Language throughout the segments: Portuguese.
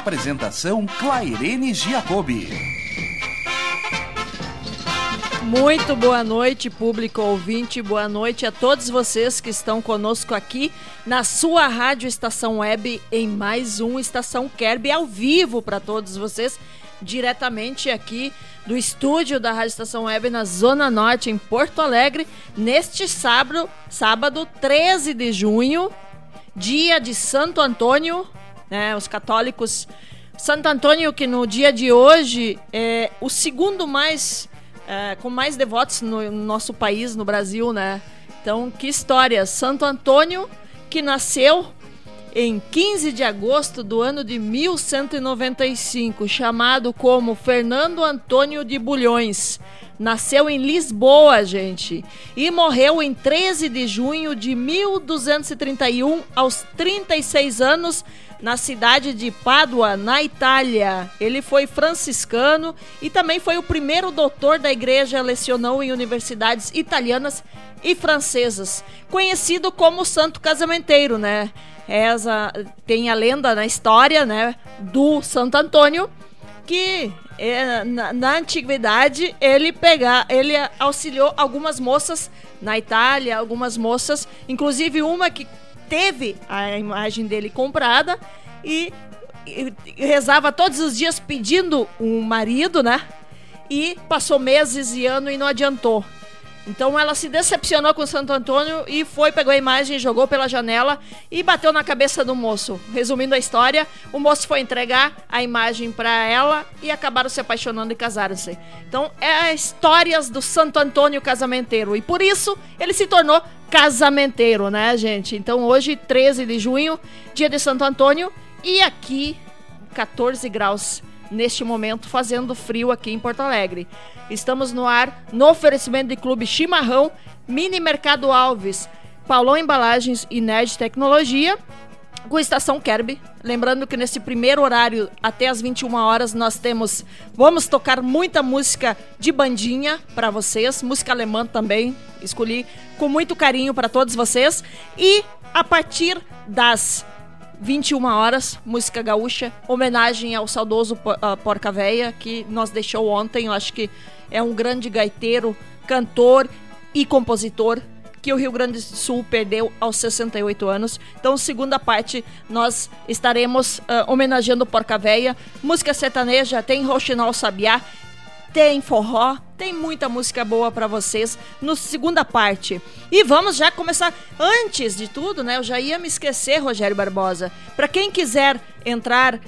Apresentação Clairene Giacobbe. Muito boa noite, público ouvinte. Boa noite a todos vocês que estão conosco aqui na sua rádio Estação Web em mais um Estação Kerb ao vivo para todos vocês, diretamente aqui do estúdio da Rádio Estação Web na Zona Norte, em Porto Alegre, neste sábado, sábado 13 de junho, dia de Santo Antônio, né? Os católicos. Santo Antônio, que no dia de hoje é o segundo mais. É, com mais devotos no, no nosso país, no Brasil, né? Então, que história! Santo Antônio, que nasceu em 15 de agosto do ano de 1195, chamado como Fernando Antônio de Bulhões. Nasceu em Lisboa, gente, e morreu em 13 de junho de 1231, aos 36 anos, na cidade de Pádua, na Itália. Ele foi franciscano e também foi o primeiro doutor da igreja, lecionou em universidades italianas e francesas, conhecido como Santo Casamenteiro, né? Essa, tem a lenda na história, né, do Santo Antônio, que é, na, na, antiguidade ele pegar, ele auxiliou algumas moças na Itália, algumas moças, inclusive uma que teve a imagem dele comprada e, e, e rezava todos os dias pedindo um marido, né? E passou meses e ano e não adiantou. Então ela se decepcionou com o Santo Antônio e foi, pegou a imagem, jogou pela janela e bateu na cabeça do moço. Resumindo a história, o moço foi entregar a imagem para ela e acabaram se apaixonando e casaram-se. Então é histórias do Santo Antônio casamenteiro e por isso ele se tornou casamenteiro, né, gente? Então hoje, 13 de junho, dia de Santo Antônio e aqui 14 graus neste momento, fazendo frio aqui em Porto Alegre. Estamos no ar no oferecimento de Clube Chimarrão, Mini Mercado Alves, Paulão Embalagens e Nerd Tecnologia, com Estação Kerby. Lembrando que nesse primeiro horário, até as 21 horas, nós temos. Vamos tocar muita música de bandinha para vocês, música alemã também. Escolhi com muito carinho para todos vocês. E a partir das 21 horas, música gaúcha, homenagem ao saudoso uh, Porca Véia, que nos deixou ontem. Eu acho que é um grande gaiteiro, cantor e compositor que o Rio Grande do Sul perdeu aos 68 anos. Então, segunda parte, nós estaremos uh, homenageando Porca Véia. Música sertaneja, tem Roxinol Sabiá, tem forró, tem muita música boa para vocês no segunda parte. E vamos já começar antes de tudo, né? Eu já ia me esquecer, Rogério Barbosa. Para quem quiser entrar uh,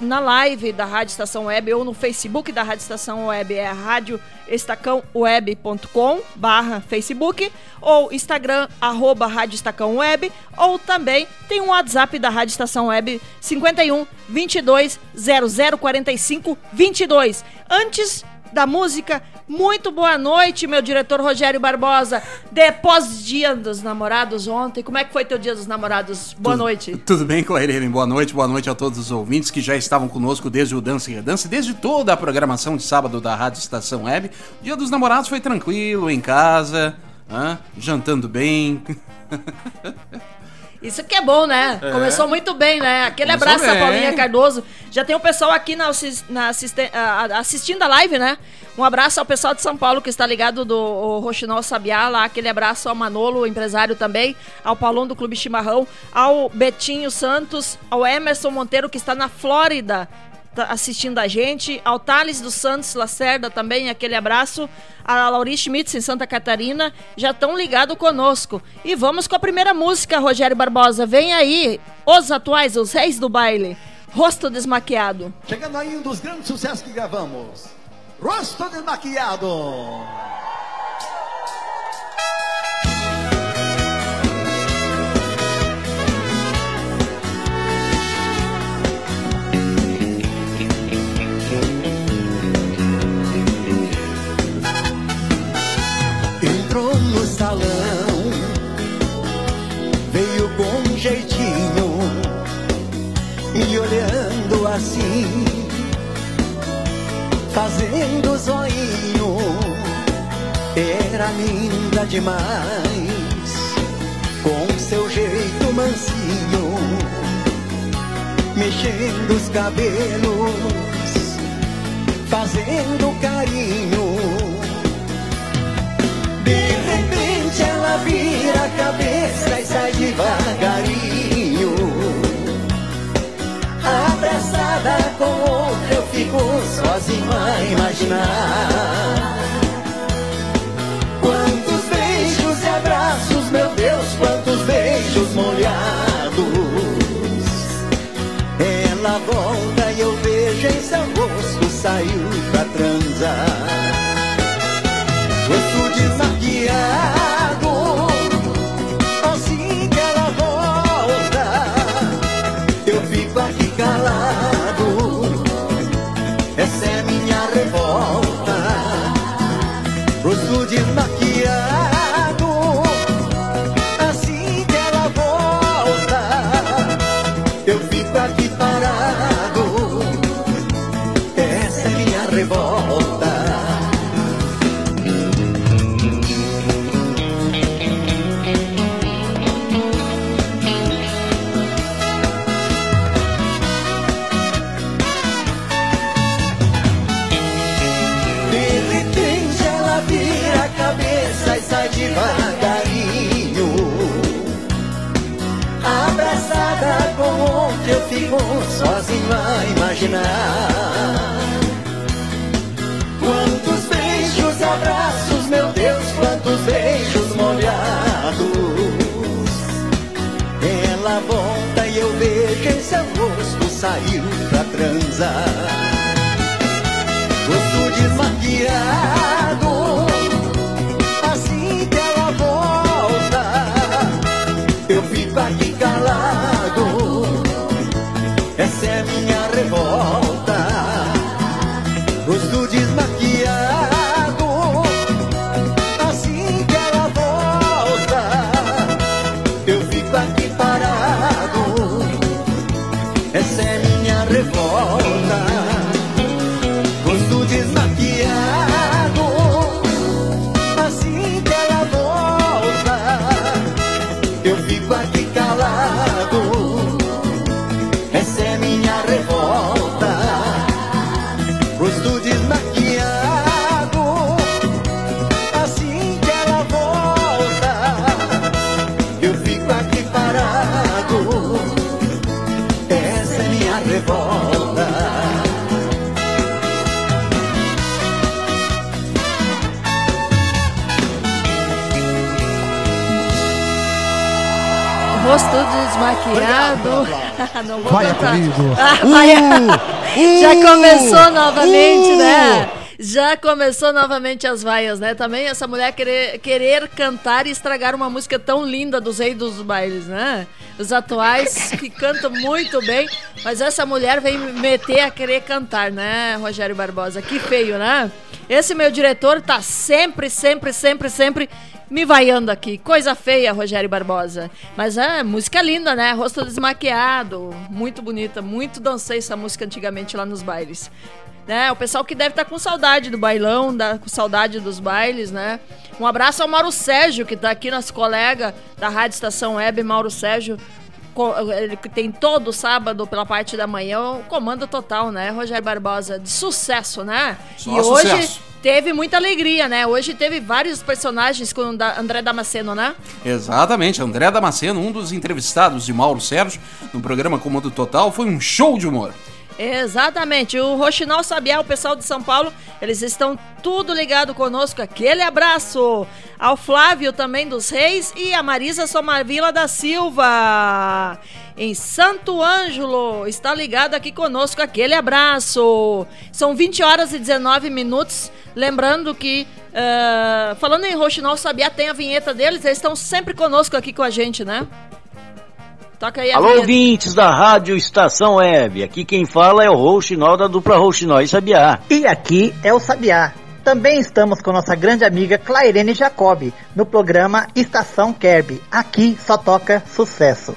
na live da Rádio Estação Web ou no Facebook da Rádio Estação Web, é radioestacãoweb.com barra Facebook ou Instagram, arroba Rádio Estacão Web ou também tem um WhatsApp da Rádio Estação Web 51 22 0045 22. Antes da música. Muito boa noite, meu diretor Rogério Barbosa. Depois dia dos namorados ontem, como é que foi teu dia dos namorados? Boa tudo, noite. Tudo bem, Clairene? Boa noite, boa noite a todos os ouvintes que já estavam conosco desde o Dance e Redance, desde toda a programação de sábado da Rádio Estação Web. O dia dos namorados foi tranquilo, em casa, jantando bem. Isso que é bom, né? É. Começou muito bem, né? Aquele Começou abraço bem. a Paulinha Cardoso. Já tem o pessoal aqui na, na assiste, assistindo a live, né? Um abraço ao pessoal de São Paulo que está ligado do Roxinol Sabiá, lá aquele abraço ao Manolo, empresário também, ao Paulão do Clube Chimarrão, ao Betinho Santos, ao Emerson Monteiro que está na Flórida Tá assistindo a gente, ao Thales dos Santos Lacerda também, aquele abraço, a Laurice Schmitz em Santa Catarina, já estão ligados conosco. E vamos com a primeira música, Rogério Barbosa, vem aí, os atuais, os reis do baile, Rosto Desmaquiado. Chegando aí um dos grandes sucessos que gravamos, Rosto Desmaquiado. entrou no salão. Veio com jeitinho e olhando assim, fazendo zoinho. Era linda demais, com seu jeito mansinho, mexendo os cabelos, fazendo carinho de repente ela vira a cabeça e sai devagarinho. Abraçada com outra eu fico sozinho a imaginar. Quantos beijos e abraços, meu Deus, quantos beijos molhados. Ela volta e eu vejo em seu rosto saiu pra transar outra eu fico sozinho a imaginar. Quantos beijos abraços, meu Deus, quantos beijos molhados. Ela volta e eu vejo em seu rosto saiu pra transar. Rosto desmaquiado. Assim vou Vai cantar. comigo. Ah, vai. Uh, Já uh, começou novamente, uh. né? Já começou novamente as vaias, né? Também essa mulher querer, querer cantar e estragar uma música tão linda dos reis dos bailes, né? Os atuais que cantam muito bem, mas essa mulher vem meter a querer cantar, né, Rogério Barbosa? Que feio, né? Esse meu diretor tá sempre, sempre, sempre, sempre me vaiando aqui. Coisa feia, Rogério Barbosa. Mas é música linda, né? Rosto desmaquiado. Muito bonita. Muito dancei essa música antigamente lá nos bailes. Né? O pessoal que deve estar com saudade do bailão, da, com saudade dos bailes, né? Um abraço ao Mauro Sérgio, que tá aqui, nosso colega da Rádio Estação Web, Mauro Sérgio. Ele tem todo sábado pela parte da manhã o comando total, né? Rogério Barbosa, de sucesso, né? Só e hoje sucesso. teve muita alegria, né? Hoje teve vários personagens com o André Damasceno, né? Exatamente, André Damasceno, um dos entrevistados de Mauro Sérgio no programa Comando Total, foi um show de humor. Exatamente. O Rochinol Sabiá, o pessoal de São Paulo, eles estão tudo ligado conosco. Aquele abraço ao Flávio também dos Reis e a Marisa Somarvila da Silva. Em Santo Ângelo, está ligado aqui conosco. Aquele abraço. São 20 horas e 19 minutos. Lembrando que, ah, falando em Rochinol Sabiá, tem a vinheta deles. Eles estão sempre conosco aqui com a gente, né? Toca aí a Alô, vinheta. ouvintes da Rádio Estação Web. Aqui quem fala é o Rouxinol da dupla Rouxinol e Sabiá. E aqui é o Sabiá. Também estamos com nossa grande amiga Clairene Jacobi no programa Estação Kerb. Aqui só toca sucesso.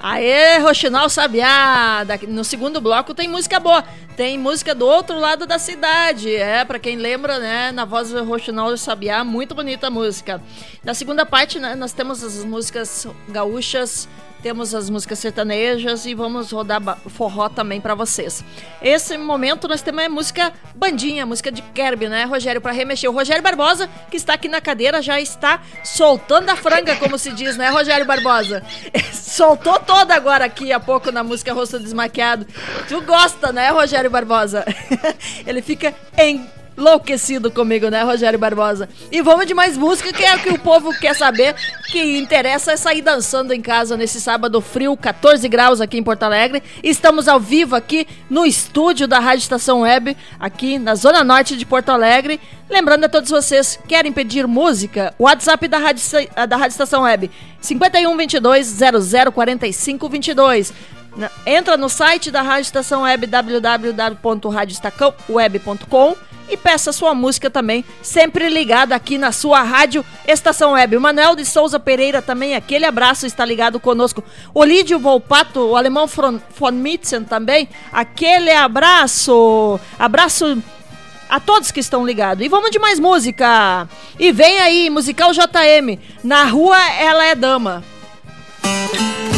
Aê, Roxinol Sabiá! Daqui- No segundo bloco tem música boa. Tem música do outro lado da cidade. É, pra quem lembra, né? Na voz do Roxinol Sabiá, muito bonita a música. Na segunda parte, né, nós temos as músicas gaúchas, temos as músicas sertanejas e vamos rodar forró também pra vocês. Esse momento nós temos a música bandinha, música de Kerb, né, Rogério, Pra remexer. O Rogério Barbosa, que está aqui na cadeira, já está soltando a franga, como se diz, né, Rogério Barbosa? Soltou toda agora aqui há pouco na música Rosto Desmaquiado. Tu gosta, né, Rogério Barbosa? Ele fica enlouquecido comigo, né, Rogério Barbosa? E vamos de mais música, que é o que o povo quer saber, que interessa é sair dançando em casa nesse sábado frio, 14 graus aqui em Porto Alegre. Estamos ao vivo aqui no estúdio da Rádio Estação Web, aqui na Zona Norte de Porto Alegre. Lembrando a todos vocês, querem pedir música? WhatsApp da Rádio, da Rádio Estação Web, 5122 0045 22. Entra no site da Rádio Estação Web, www.radiostacãoweb.com e peça sua música também, sempre ligada aqui na sua Rádio Estação Web. O Manuel de Souza Pereira também, aquele abraço, está ligado conosco. O Lídio Volpato, o alemão Fron- von Mitzen também, aquele abraço. Abraço a todos que estão ligados. E vamos de mais música. E vem aí, musical JM. Na rua ela é dama. Quem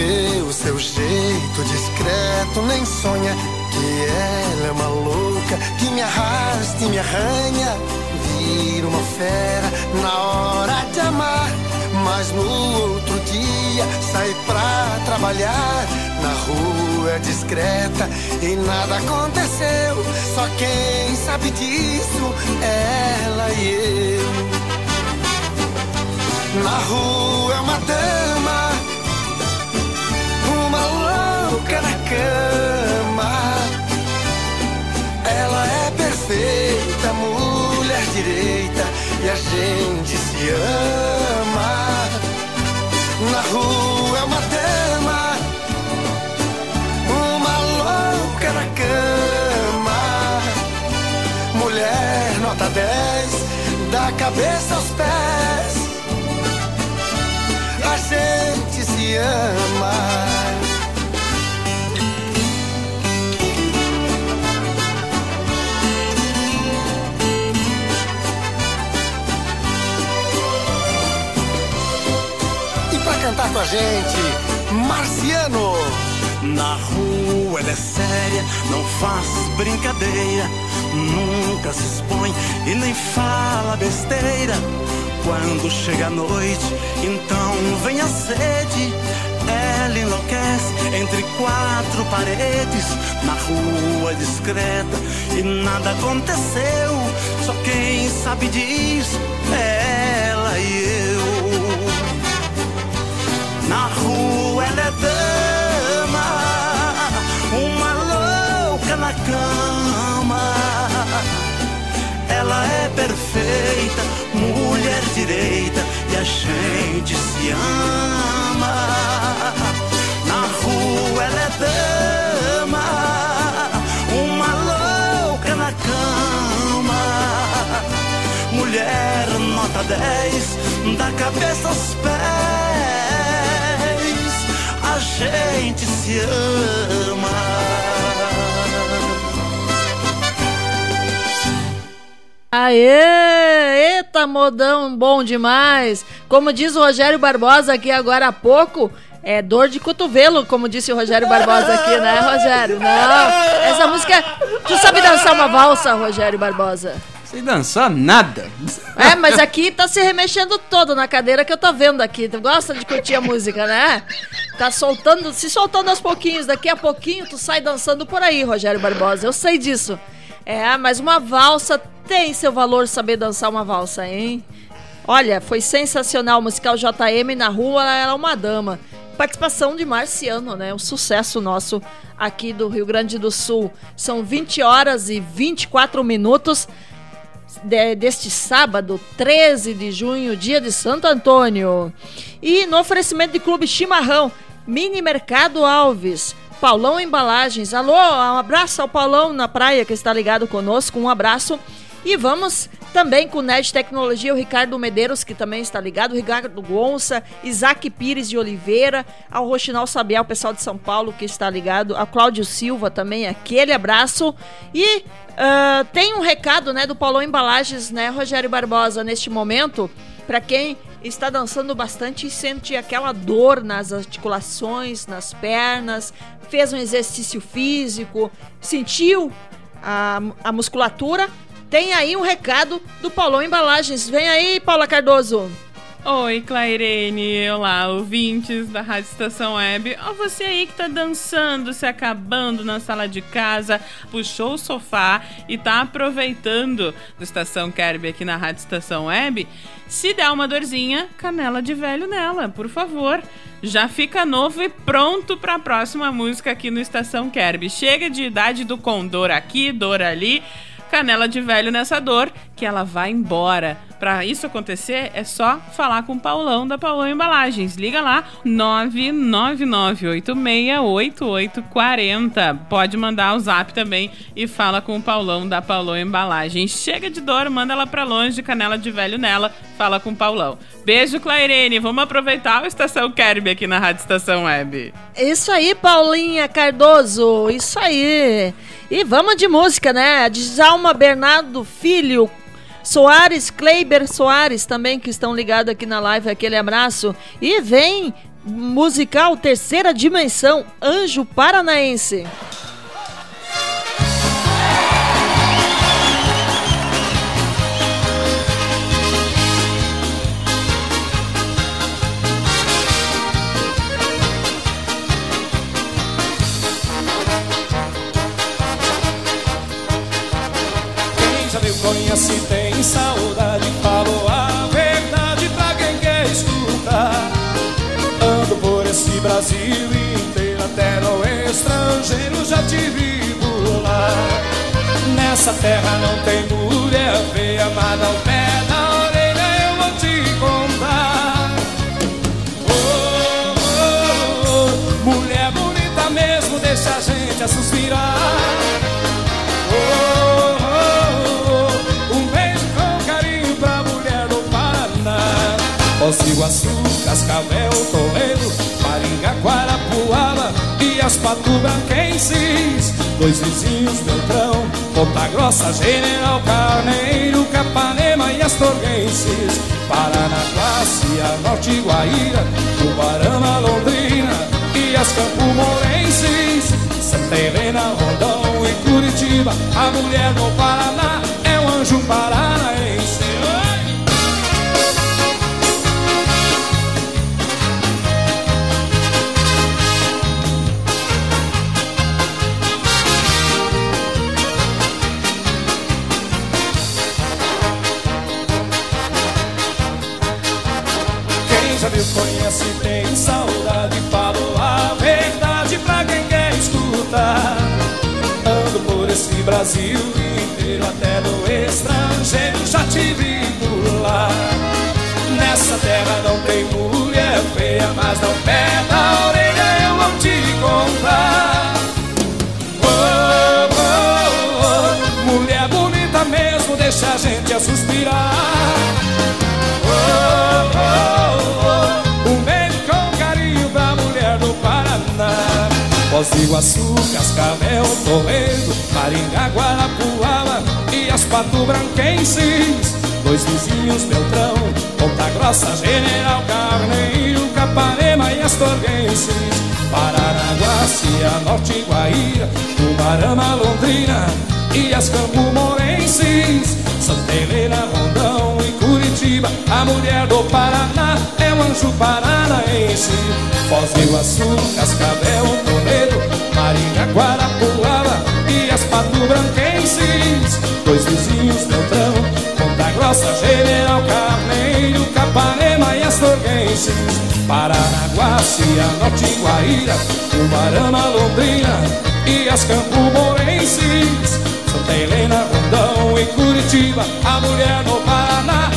vê o seu jeito discreto nem sonha que ela é uma louca que me arrasta e me arranha. Vira uma fera na hora de amar, mas no outro dia sai pra trabalhar. Na rua discreta e nada aconteceu. Só quem sabe disso é ela e eu. Na rua é uma dama louca na cama. Ela é perfeita, mulher direita, e a gente se ama. Na rua é uma dama, uma louca na cama. Mulher nota 10, da cabeça aos pés a gente se ama. Com a gente, Marciano. Na rua ela é séria, não faz brincadeira, nunca se expõe e nem fala besteira. Quando chega a noite, então vem a sede. Ela enlouquece entre quatro paredes, na rua discreta e nada aconteceu. Só quem sabe disso é ela e eu. Na rua ela é dama, uma louca na cama. Ela é perfeita, mulher direita e a gente se ama. Na rua ela é dama, uma louca na cama. Mulher nota 10, da cabeça aos pés, gente se ama. Aê! Eita, modão bom demais! Como diz o Rogério Barbosa aqui agora há pouco, é dor de cotovelo, como disse o Rogério Barbosa aqui, né, Rogério? Não, essa música. Tu sabe dançar uma valsa, Rogério Barbosa? Sem dançar nada. É, mas aqui tá se remexendo todo na cadeira que eu tô vendo aqui. Tu gosta de curtir a música, né? Tá soltando, se soltando aos pouquinhos. Daqui a pouquinho tu sai dançando por aí, Rogério Barbosa. Eu sei disso. É, mas uma valsa tem seu valor saber dançar uma valsa, hein? Olha, foi sensacional o musical JM na rua, ela era uma dama. Participação de Marciano, né? Um sucesso nosso aqui do Rio Grande do Sul. São 20 horas e 24 minutos de- deste sábado, 13 de junho, dia de Santo Antônio. E no oferecimento de Clube Chimarrão, Mini Mercado Alves, Paulão Embalagens. Alô, um abraço ao Paulão na praia que está ligado conosco, um abraço. E vamos também com o NED Tecnologia, o Ricardo Medeiros, que também está ligado, o Ricardo Gonça, Isaac Pires de Oliveira, ao Rochinal Sabiá, o pessoal de São Paulo que está ligado, ao Cláudio Silva também, aquele abraço. E uh, tem um recado né, do Paulão Embalagens, né, Rogério Barbosa, neste momento, para quem está dançando bastante e sente aquela dor nas articulações, nas pernas, fez um exercício físico, sentiu a, a musculatura, tem aí um recado do Paulão Embalagens. Vem aí, Paula Cardoso. Oi, Clairene. Olá, ouvintes da Rádio Estação Web. Ó, você aí que tá dançando, se acabando na sala de casa, puxou o sofá e tá aproveitando do Estação Kerb aqui na Rádio Estação Web. Se der uma dorzinha, canela de velho nela, por favor. Já fica novo e pronto para a próxima música aqui no Estação Kerb. Chega de idade do condor aqui, dor ali canela de velho nessa dor, que ela vai embora. Para isso acontecer, é só falar com o Paulão da Paulão Embalagens. Liga lá, 999868840. Pode mandar o zap também e fala com o Paulão da Paulão Embalagens. Chega de dor, manda ela para longe, canela de velho nela, fala com o Paulão. Beijo, Clairene. Vamos aproveitar o Estação Kerb aqui na Rádio Estação Web. Isso aí, Paulinha Cardoso. Isso aí. E vamos de música, né? Djalma Bernardo Filho, Soares, Kleiber Soares também que estão ligados aqui na live, aquele abraço. E vem musical Terceira Dimensão, Anjo Paranaense. Nessa terra não tem mulher feia Mas não pé na orelha eu vou te contar. Oh, oh, oh, Mulher bonita mesmo deixa a gente a suspirar. Foz do Iguaçu, Cascavel, Toledo, Maringá, Guarapuava e as Patubranquenses. Dois vizinhos, Beltrão, Ponta Grossa, General Carneiro, Capanema e Astorguenses. Paranaguá, Norte, Guaíra, Tubarama, Londrina e as Campo Morenses. Santa Helena, Rondão e Curitiba, a mulher do Paraná é um anjo paranaense. Conhece tem saudade Falo a verdade pra quem quer escutar. Ando por esse Brasil inteiro Até no estrangeiro já te por lá. Nessa terra não tem mulher feia Mas não pé na orelha eu vou te contar. Oh, oh, oh. Mulher bonita mesmo deixa a gente a suspirar oh, oh. Foz do Iguaçu, Cascavel, Toledo, Maringá, Guarapuava e as Pato Branquenses. Dois vizinhos, Beltrão, Ponta Grossa, General Carneiro, Capanema e Astorguenses. Paranaguá, Cianorte, Guaíra, Tubarama, Londrina e as Campo Morenses. Santa Helena, Rondão Curitiba, a mulher do Paraná é um anjo paranaense. Foz do Iguaçu, Cascavel, Toledo, Maringá, Guarapuava e as Pato Branquenses. Dois vizinhos, Beltrão, Ponta Grossa, General Carneiro, Capanema e Astorguenses. Paranaguá, Cianorte, Guaíra, Tubarama, Londrina e as Campo Morenses. Santa Helena, Rondão e Curitiba, a mulher do Paraná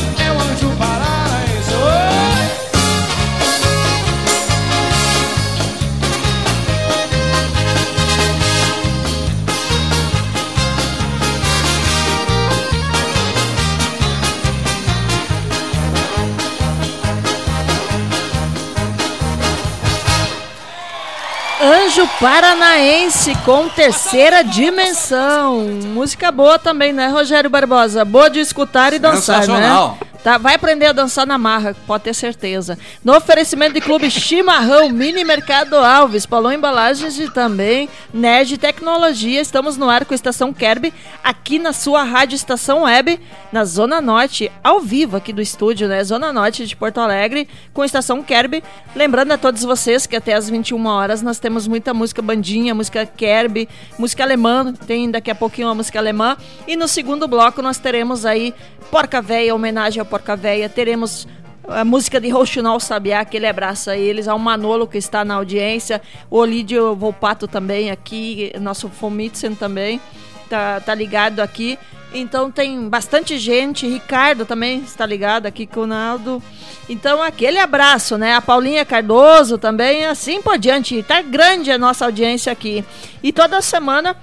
Paranaense com terceira dimensão. Música boa também, né, Rogério Barbosa? Boa de escutar e dançar, né? Tá, vai aprender a dançar na marra, pode ter certeza. No oferecimento de Clube Chimarrão, Mini Mercado Alves, Paulão Embalagens e também Nerd Tecnologia. Estamos no ar com a Estação Kerb, aqui na sua rádio Estação Web, na Zona Norte, ao vivo aqui do estúdio, né? Zona Norte de Porto Alegre, com a Estação Kerb. Lembrando a todos vocês que até às 21 horas nós temos muita música bandinha, música Kerb, música alemã, tem daqui a pouquinho uma música alemã. E no segundo bloco nós teremos aí Porca Véia, homenagem ao Porca Véia. Teremos a música de Rouxinol Sabiá, que ele abraça eles, ao Manolo que está na audiência, o Olídio Volpato também aqui, nosso Fomitzen também tá, tá ligado aqui. Então tem bastante gente, Ricardo também está ligado aqui com o Naldo. Então aquele abraço, né? A Paulinha Cardoso também, assim por diante. Tá grande a nossa audiência aqui. E toda semana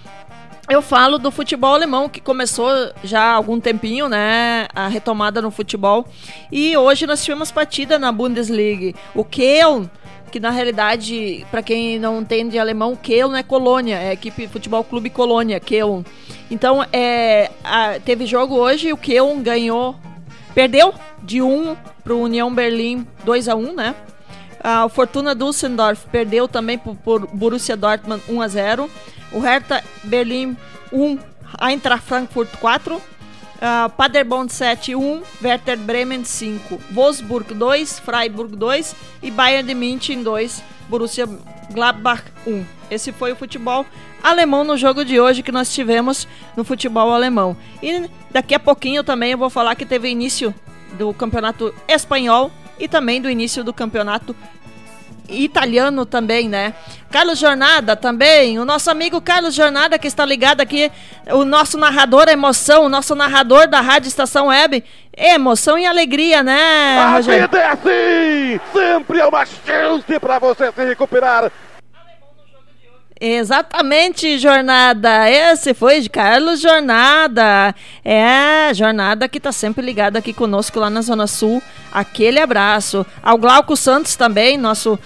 eu falo do futebol alemão, que começou já há algum tempinho, né? A retomada no futebol. E hoje nós tivemos partida na Bundesliga. O Köln, que na realidade, para quem não entende alemão, Köln é Colônia, é equipe Futebol Clube Colônia, Köln. Então, é, a, teve jogo hoje, o Köln ganhou, perdeu de 1 para o União Berlim 2 a 1 né? A Fortuna Düsseldorf perdeu também por, Borussia Dortmund 1 a 0 o Hertha Berlim 1, Eintracht Frankfurt 4, uh, Paderborn 7 1, Werder Bremen 5, Wolfsburg 2, Freiburg 2 e Bayern de München 2, Borussia Gladbach 1. Esse foi o futebol alemão no jogo de hoje que nós tivemos no futebol alemão. E daqui a pouquinho também eu vou falar que teve início do campeonato espanhol e também do início do campeonato italiano também, né? Carlos Jornada também, o nosso amigo Carlos Jornada que está ligado aqui, o nosso narrador emoção, o nosso narrador da Rádio Estação Web, emoção e alegria, né, A vida é assim, sempre é uma chance para você se recuperar. Exatamente, Jornada. Esse foi de Carlos Jornada. É, Jornada que tá sempre ligado aqui conosco lá na Zona Sul. Aquele abraço. Ao Glauco Santos também, nosso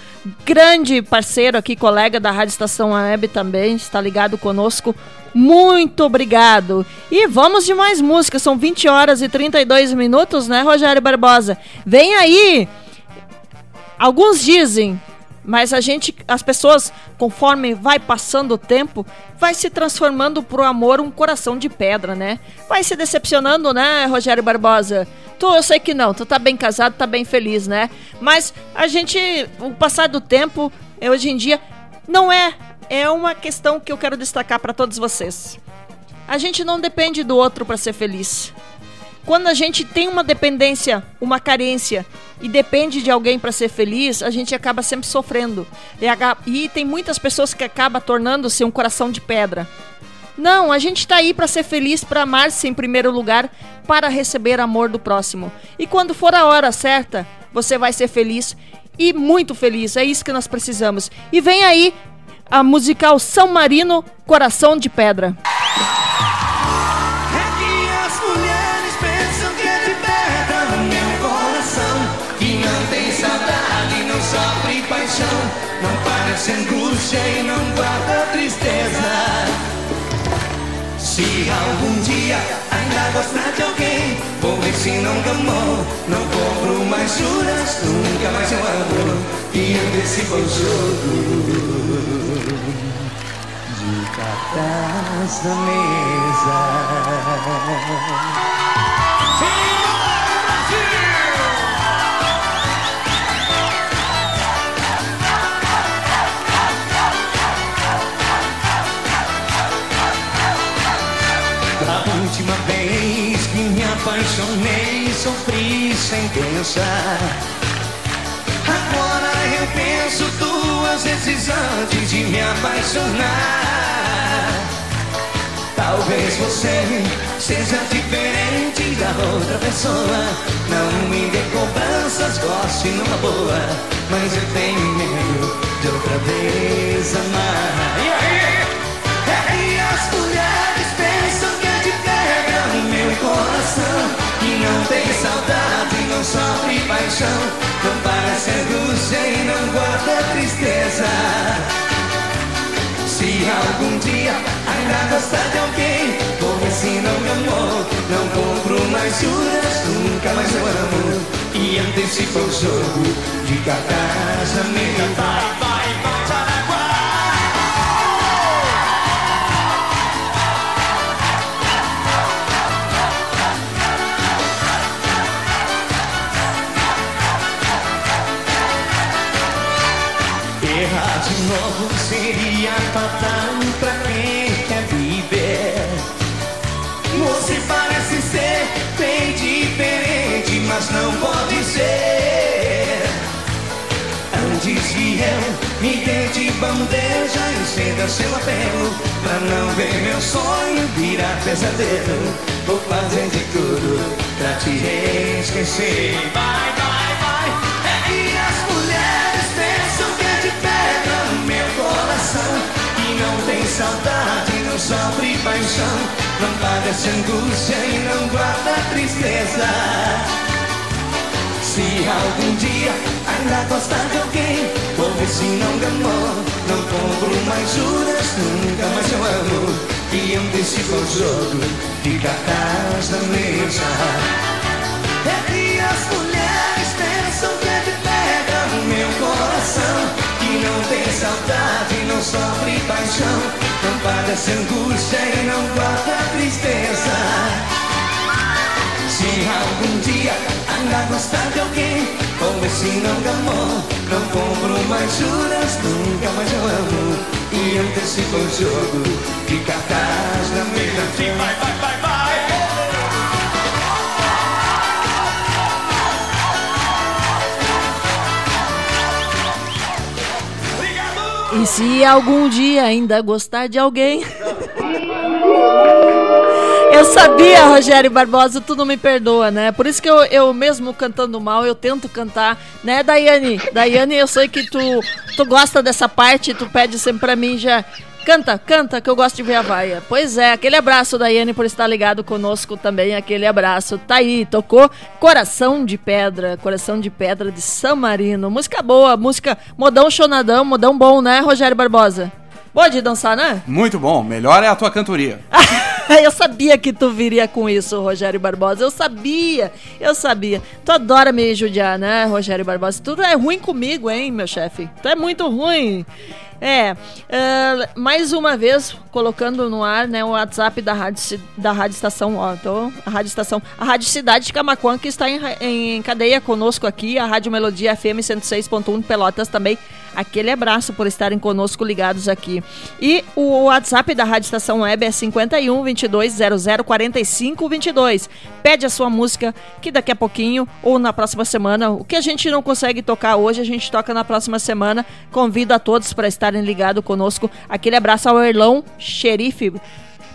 grande parceiro aqui, colega da Rádio Estação Web também, está ligado conosco. Muito obrigado. E vamos de mais música. São 20 horas e 32 minutos, né, Rogério Barbosa? Vem aí! Alguns dizem mas a gente, as pessoas, conforme vai passando o tempo, vai se transformando pro amor um coração de pedra, né? Vai se decepcionando, né, Rogério Barbosa? Tu, eu sei que não, tu tá bem casado, tá bem feliz, né? Mas a gente, o passar do tempo, eh, hoje em dia, não é. É uma questão que eu quero destacar para todos vocês. A gente não depende do outro para ser feliz. Quando a gente tem uma dependência, uma carência e depende de alguém para ser feliz, a gente acaba sempre sofrendo. E, tem muitas pessoas que acabam tornando-se um coração de pedra. Não, a gente tá aí para ser feliz, para amar-se em primeiro lugar, para receber amor do próximo. E quando for a hora certa, você vai ser feliz e muito feliz. É isso que nós precisamos. E vem aí a musical São Marino, Coração de Pedra. Se algum dia ainda gostar de alguém Vou ver se não gamou, não compro mais juras Nunca mais eu amo e antecipo o jogo de cartas na mesa. Da apaixonei, sofri sem pensar. Agora eu penso duas vezes antes de me apaixonar. Talvez você seja diferente da outra pessoa. Não me dê cobranças, goste numa boa. Mas eu tenho medo de outra vez amar. E aí? Coração. Que não tem saudade, não sofre paixão. Não parece angústia e não guarda tristeza. algum dia ainda gostar de alguém, vou ver se não me amou. Não compro mais juras, nunca mais eu amo. E antecipa o jogo de minha vai, vai, vai, novo seria fatal pra quem quer viver. Você parece ser bem diferente, mas não pode ser. Antes que eu me dê de bandeja, encenda seu apelo. Pra não ver meu sonho virar pesadelo. Vou fazer de tudo pra te esquecer. Vai, vai, coração. Que não tem saudade, não sofre paixão. Não padece angústia e não guarda tristeza. Se algum dia ainda gostar de alguém, vou ver se não gamou. Não compro mais juras, nunca mais eu amo. E antecipo o jogo de cartaz na mesa. É que as mulheres pensam que pedra no meu coração. Que não tem saudade, não sofre paixão. Não padece angústia e não guarda tristeza. Se algum dia ainda gostar de alguém, vou ver se não gamou. Não compro mais juras, nunca mais eu amo. E antecipo o jogo de cartaz na mesa. Vai, vai, vai, vai. E se algum dia ainda gostar de alguém. Eu sabia, Rogério Barbosa, tu não me perdoa, né? Por isso que eu, eu mesmo cantando mal, eu tento cantar, né, Daiane? Daiane, eu sei que tu, tu gosta dessa parte, tu pede sempre pra mim já. Canta, canta, que eu gosto de ver a vaia. Pois é, aquele abraço, Daiane, por estar ligado conosco também, aquele abraço. Tá aí, tocou Coração de Pedra, Coração de Pedra de San Marino. Música boa, música modão chonadão, modão bom, né, Rogério Barbosa? Boa de dançar, né? Muito bom, melhor é a tua cantoria. eu sabia que tu viria com isso, Rogério Barbosa. Eu sabia, eu sabia. Tu adora me judiar, né, Rogério Barbosa? Tu é ruim comigo, hein, meu chefe? Tu é muito ruim. É, uh, mais uma vez colocando no ar, né, o WhatsApp da rádio da rádio estação, ó, a rádio estação, a rádio Cidade de Camaquã que está em, em cadeia conosco aqui, a Rádio Melodia FM 106.1 Pelotas também. Aquele abraço por estarem conosco ligados aqui. E o WhatsApp da Rádio Estação Web é 51 22 00 45 22. Pede a sua música que daqui a pouquinho ou na próxima semana, o que a gente não consegue tocar hoje, a gente toca na próxima semana. Convido a todos para estarem ligados conosco. Aquele abraço ao Erlon Xerife,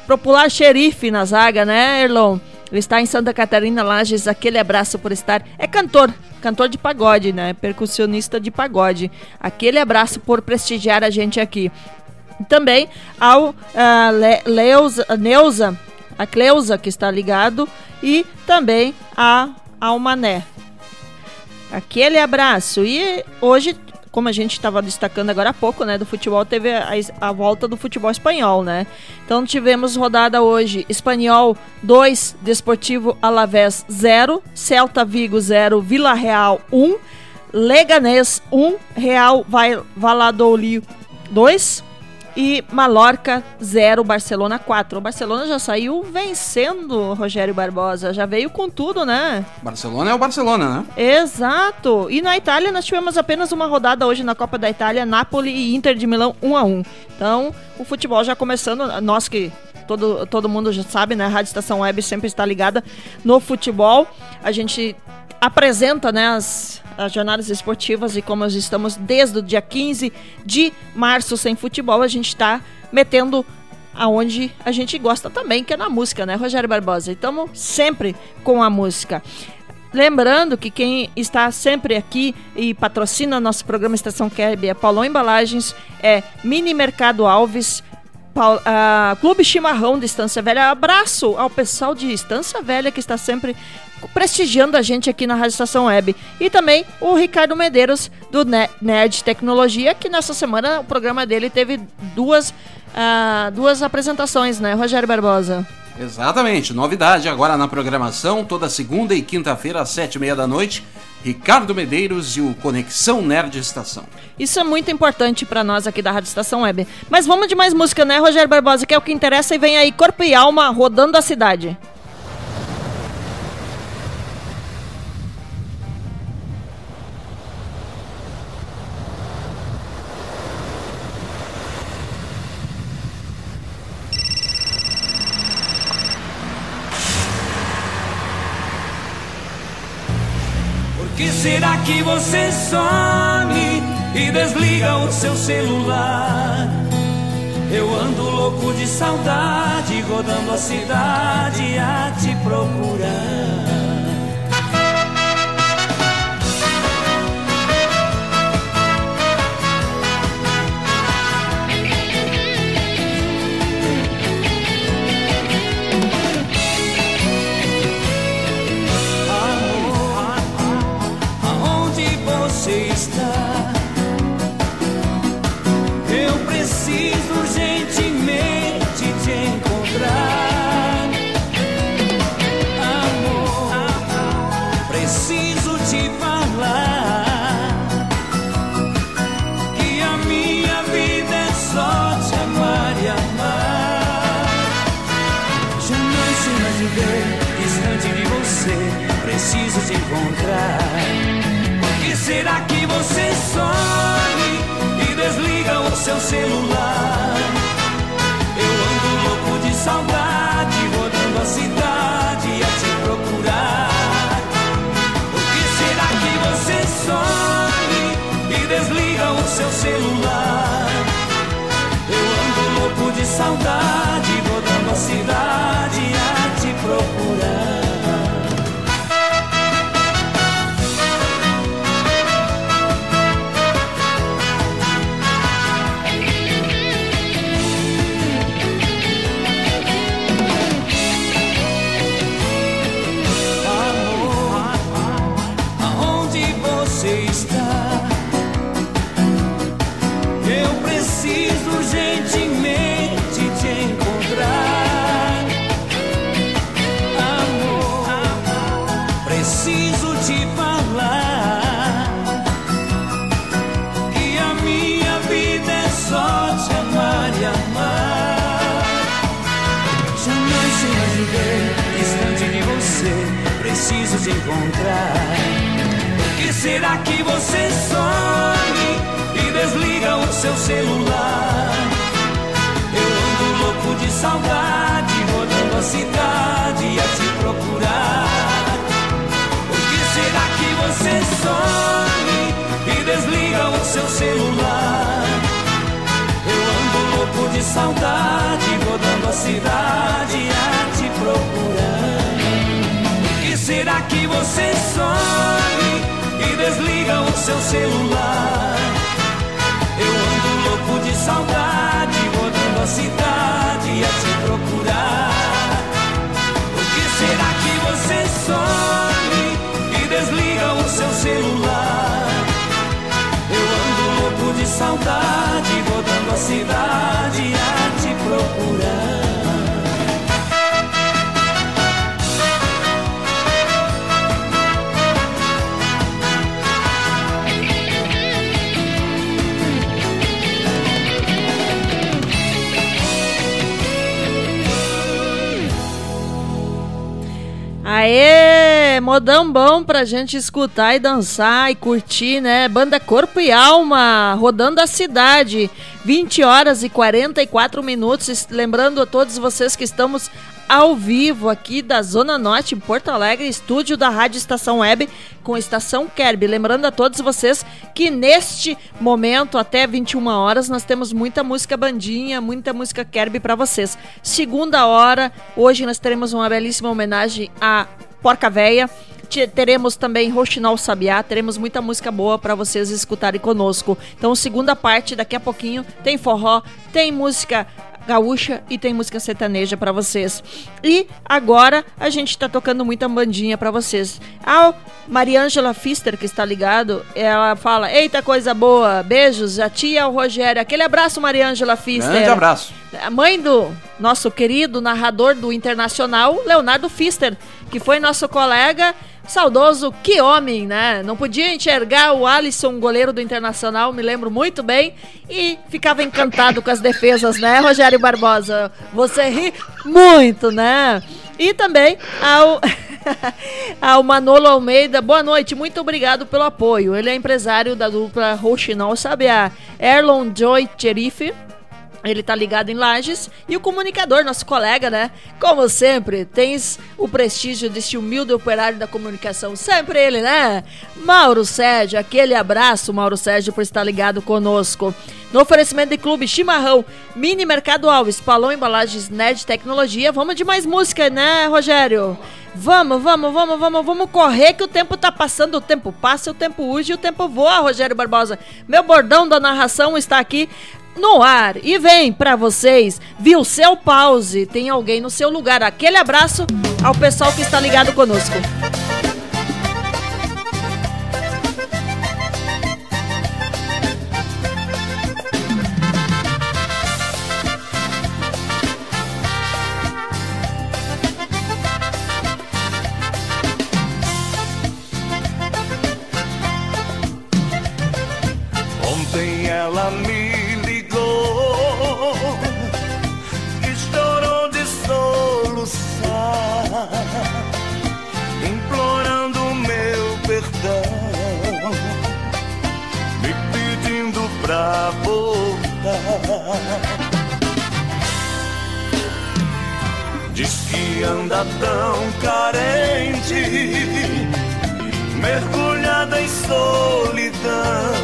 popular xerife na zaga, né, Erlon? Ele está em Santa Catarina, Lages. Aquele abraço por estar. É cantor, cantor de pagode, né? Percussionista de pagode. Aquele abraço por prestigiar a gente aqui. Também ao uh, Le Leusa, Neuza, a Cleusa, que está ligado. E também a, ao Mané. Aquele abraço. E hoje como a gente estava destacando agora há pouco, né, do futebol, teve a, a, volta do futebol espanhol, né? Então tivemos rodada hoje, Espanhol 2, Desportivo Alavés 0, Celta Vigo 0, Vila Real 1, Leganés 1, Real Valladolid 2, e Mallorca 0, Barcelona 4. O Barcelona já saiu vencendo, Rogério Barbosa. Já veio com tudo, né? Barcelona é o Barcelona, né? Exato. E na Itália nós tivemos apenas uma rodada hoje na Copa da Itália, Napoli e Inter de Milão 1 a 1. Então, o futebol já começando, nós que todo, todo mundo já sabe, né? A Rádio Estação Web sempre está ligada no futebol. A gente apresenta né, as, as jornadas esportivas e como nós estamos desde o dia 15 de março sem futebol, a gente está metendo aonde a gente gosta também, que é na música, né, Rogério Barbosa? Estamos sempre com a música. Lembrando que quem está sempre aqui e patrocina nosso programa Estação Kerb é Paulão Embalagens, é Mini Mercado Alves, Clube Chimarrão de Estância Velha. Abraço ao pessoal de Estância Velha que está sempre prestigiando a gente aqui na Rádio Estação Web. E também o Ricardo Medeiros, do Nerd Tecnologia, que nessa semana o programa dele teve duas ah, duas apresentações, né, Rogério Barbosa? Exatamente, novidade agora na programação, toda segunda e quinta-feira às sete e meia da noite, Ricardo Medeiros e o Conexão Nerd Estação. Isso é muito importante pra nós aqui da Rádio Estação Web. Mas vamos de mais música, né, Rogério Barbosa, que é o que interessa e vem aí Corpo e Alma rodando a cidade. Que você some e desliga o seu celular? Eu ando louco de saudade, rodando a cidade a te procurar. Será que você some e desliga o seu celular? Eu ando louco de saudade, rodando a cidade a te procurar. Por que será que você some e desliga o seu celular? Eu ando louco de saudade, rodando a cidade a te procurar. Por que será que você some desliga o seu celular? Eu ando louco de saudade, rodando a cidade a te procurar. Por que será que você some e desliga o seu celular? Eu ando louco de saudade, rodando a cidade a Aê, modão bom pra gente escutar e dançar e curtir, né? Banda Corpo e Alma, rodando a cidade. 20 horas e 44 minutos. Lembrando a todos vocês que estamos ao vivo aqui da Zona Norte, em Porto Alegre, estúdio da Rádio Estação Web com Estação Kerb. Lembrando a todos vocês que neste momento, até 21 horas, nós temos muita música bandinha, muita música Kerb para vocês. Segunda hora, hoje nós teremos uma belíssima homenagem a Porca Véia. Te- Teremos também Roxinol Sabiá, teremos muita música boa para vocês escutarem conosco. Então, segunda parte, daqui a pouquinho, tem forró, tem música gaúcha e tem música sertaneja pra vocês. E agora a gente tá tocando muita bandinha pra vocês. A Mariângela Fister, que está ligado, ela fala: Eita, coisa boa, beijos, a tia, o Rogério. Aquele abraço, Mariângela Fister. Grande abraço. A mãe do nosso querido narrador do Internacional, Leonardo Fister, que foi nosso colega. Saudoso, que homem, né? Não podia enxergar o Alisson, goleiro do Internacional, me lembro muito bem, e ficava encantado com as defesas, né, Rogério Barbosa? Você ri muito, né? E também ao, ao Manolo Almeida, boa noite, muito obrigado pelo apoio. Ele é empresário da dupla Rouxinol Sabiá, Erlon Joy Cherife, ele tá ligado em Lages. E o comunicador, nosso colega, né? Como sempre, tens o prestígio deste humilde operário da comunicação. Sempre ele, né? Mauro Sérgio, aquele abraço, Mauro Sérgio, por estar ligado conosco. No oferecimento de Clube Chimarrão, Mini Mercado Alves, Palão Embalagens Nerd Tecnologia. Vamos de mais música, né, Rogério? Vamos, vamos, vamos, vamos, vamos correr que o tempo tá passando, o tempo passa, o tempo urge e o tempo voa, Rogério Barbosa. Meu bordão da narração está aqui no ar e vem para vocês, viu seu pause, tem alguém no seu lugar. Aquele abraço ao pessoal que está ligado conosco. Diz que anda tão carente, mergulhada em solidão.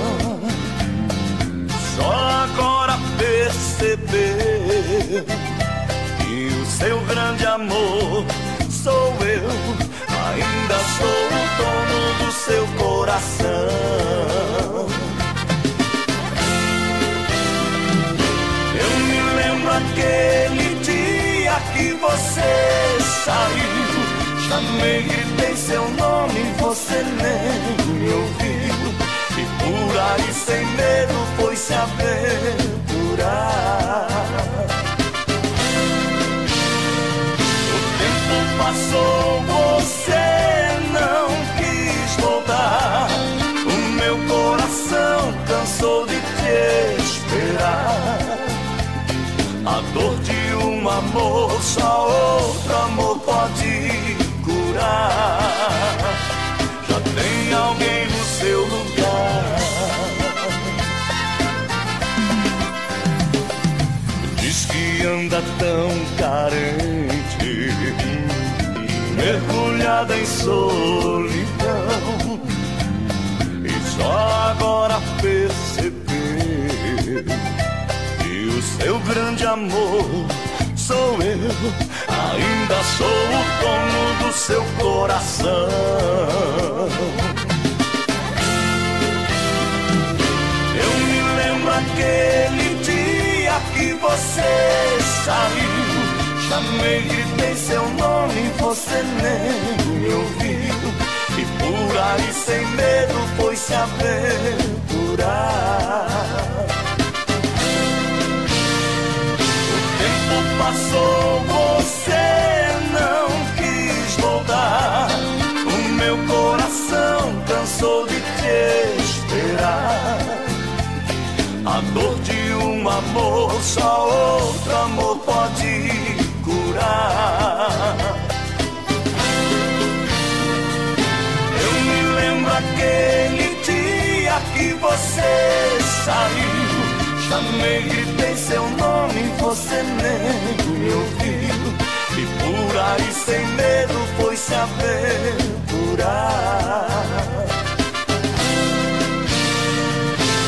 Só agora percebeu que o seu grande amor sou eu. Ainda sou o dono do seu coração. Lembro aquele dia que você saiu. Chamei, gritei seu nome, você nem me ouviu. E por aí sem medo foi se aventurar. O tempo passou, você A dor de um amor só outro amor pode curar. Já tem alguém no seu lugar. Diz que anda tão carente, mergulhada em solidão. E só agora percebeu seu grande amor sou eu. Ainda sou o dono do seu coração. Eu me lembro aquele dia que você saiu. Chamei, gritei seu nome, você nem me ouviu. E por aí sem medo foi se aventurar. Passou, você não quis voltar. O meu coração cansou de te esperar. A dor de um amor só outro amor pode curar. Eu me lembro aquele dia que você saiu. Chamei, gritei seu nome, você nem me ouviu. E por aí sem medo foi se aventurar.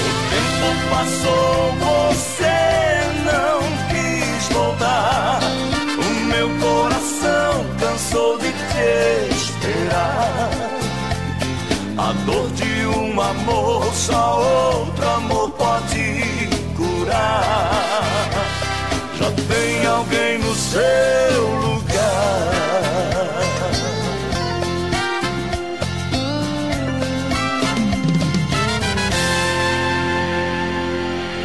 O tempo passou, você não quis voltar. O meu coração cansou de te esperar. A dor de um amor só outro Já alguém no seu lugar.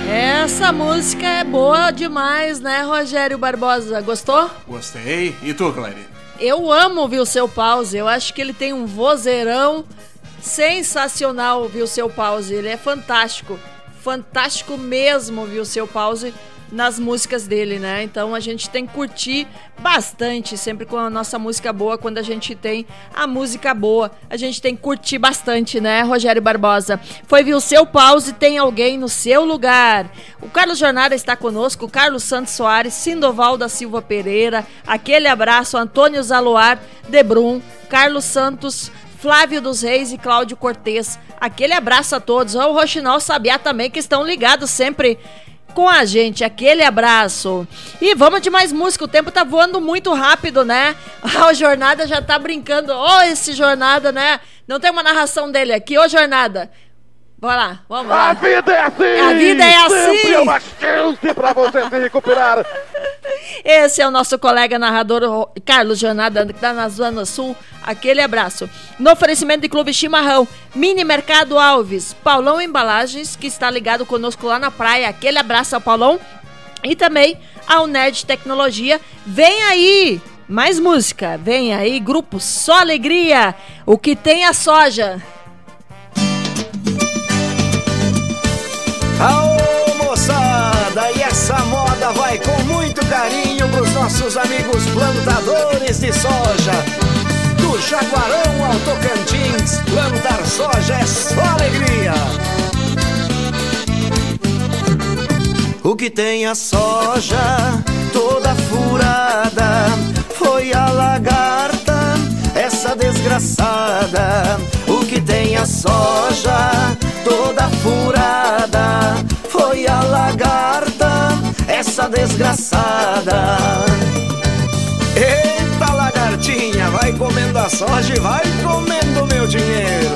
Essa música é boa demais, né, Rogério Barbosa? Gostou? Gostei. E tu, Clary? Eu amo ouvir o seu pause. Eu acho que ele tem um vozeirão sensacional, ouvir o seu pause. Ele é fantástico. Fantástico mesmo ouvir o seu pause nas músicas dele, né? Então a gente tem que curtir bastante sempre com a nossa música boa, quando a gente tem a música boa, a gente tem que curtir bastante, né, Rogério Barbosa? Foi viu o seu pause, tem alguém no seu lugar. O Carlos Jornada está conosco, Carlos Santos Soares, Sindoval da Silva Pereira, aquele abraço, Antônio Zaluar, Debrum, Carlos Santos, Flávio dos Reis e Cláudio Cortez. Aquele abraço a todos. O Rochinol Sabiá também, que estão ligados sempre com a gente. Aquele abraço. E vamos de mais música. O tempo tá voando muito rápido, né? A jornada já tá brincando. Oh, esse jornada, né? Não tem uma narração dele aqui. Ô, jornada. Bora lá, vamos lá. A vida é assim! A vida é assim! Sempre é uma chance pra você se recuperar. Esse é o nosso colega narrador Carlos Jornada, que está na Zona Sul. Aquele abraço. No oferecimento de Clube Chimarrão, Mini Mercado Alves, Paulão Embalagens, que está ligado conosco lá na praia. Aquele abraço ao Paulão. E também ao Nerd Tecnologia. Vem aí! Mais música, vem aí, grupo Só Alegria, o que tem a soja. Aô, moçada! E essa moda vai com carinho pros nossos amigos plantadores de soja. Do Jaguarão ao Tocantins, plantar soja é só alegria. O que tem a soja toda furada foi a lagarta, essa desgraçada. O que tem a soja toda furada foi a lagarta, essa desgraçada. Eita lagartinha, vai comendo a soja e vai comendo meu dinheiro.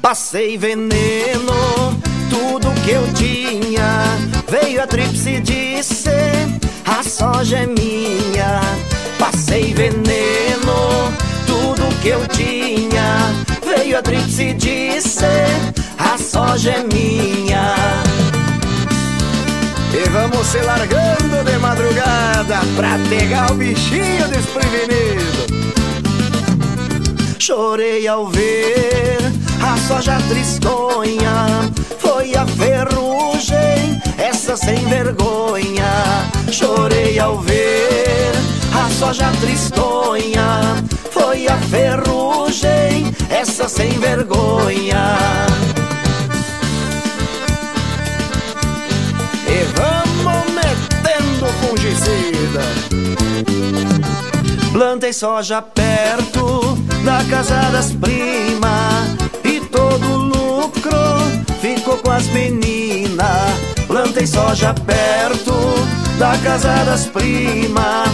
Passei veneno, tudo que eu tinha. Veio a tríplice e disse: A soja é minha. Passei veneno, tudo que eu tinha. Veio a tríplice e disse: A soja é minha. E vamos se largando de madrugada pra pegar o bichinho desprevenido. Chorei ao ver a soja tristonha. Foi a ferrugem, essa sem vergonha. Chorei ao ver a soja tristonha. Foi a ferrugem, essa sem vergonha. Fungicida. Plantei soja perto da casa das primas e todo lucro ficou com as meninas. Plantei soja perto da casa das primas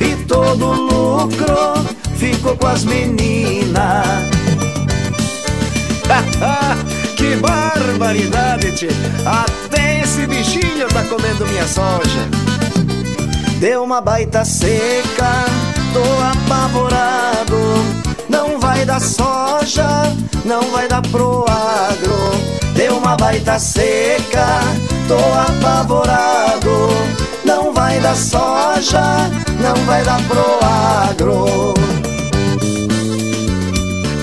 e todo lucro ficou com as meninas. que barbaridade. Até esse bichinho tá comendo minha soja. Deu uma baita seca, tô apavorado. Não vai dar soja, não vai dar pro agro. Deu uma baita seca, tô apavorado. Não vai dar soja, não vai dar pro agro.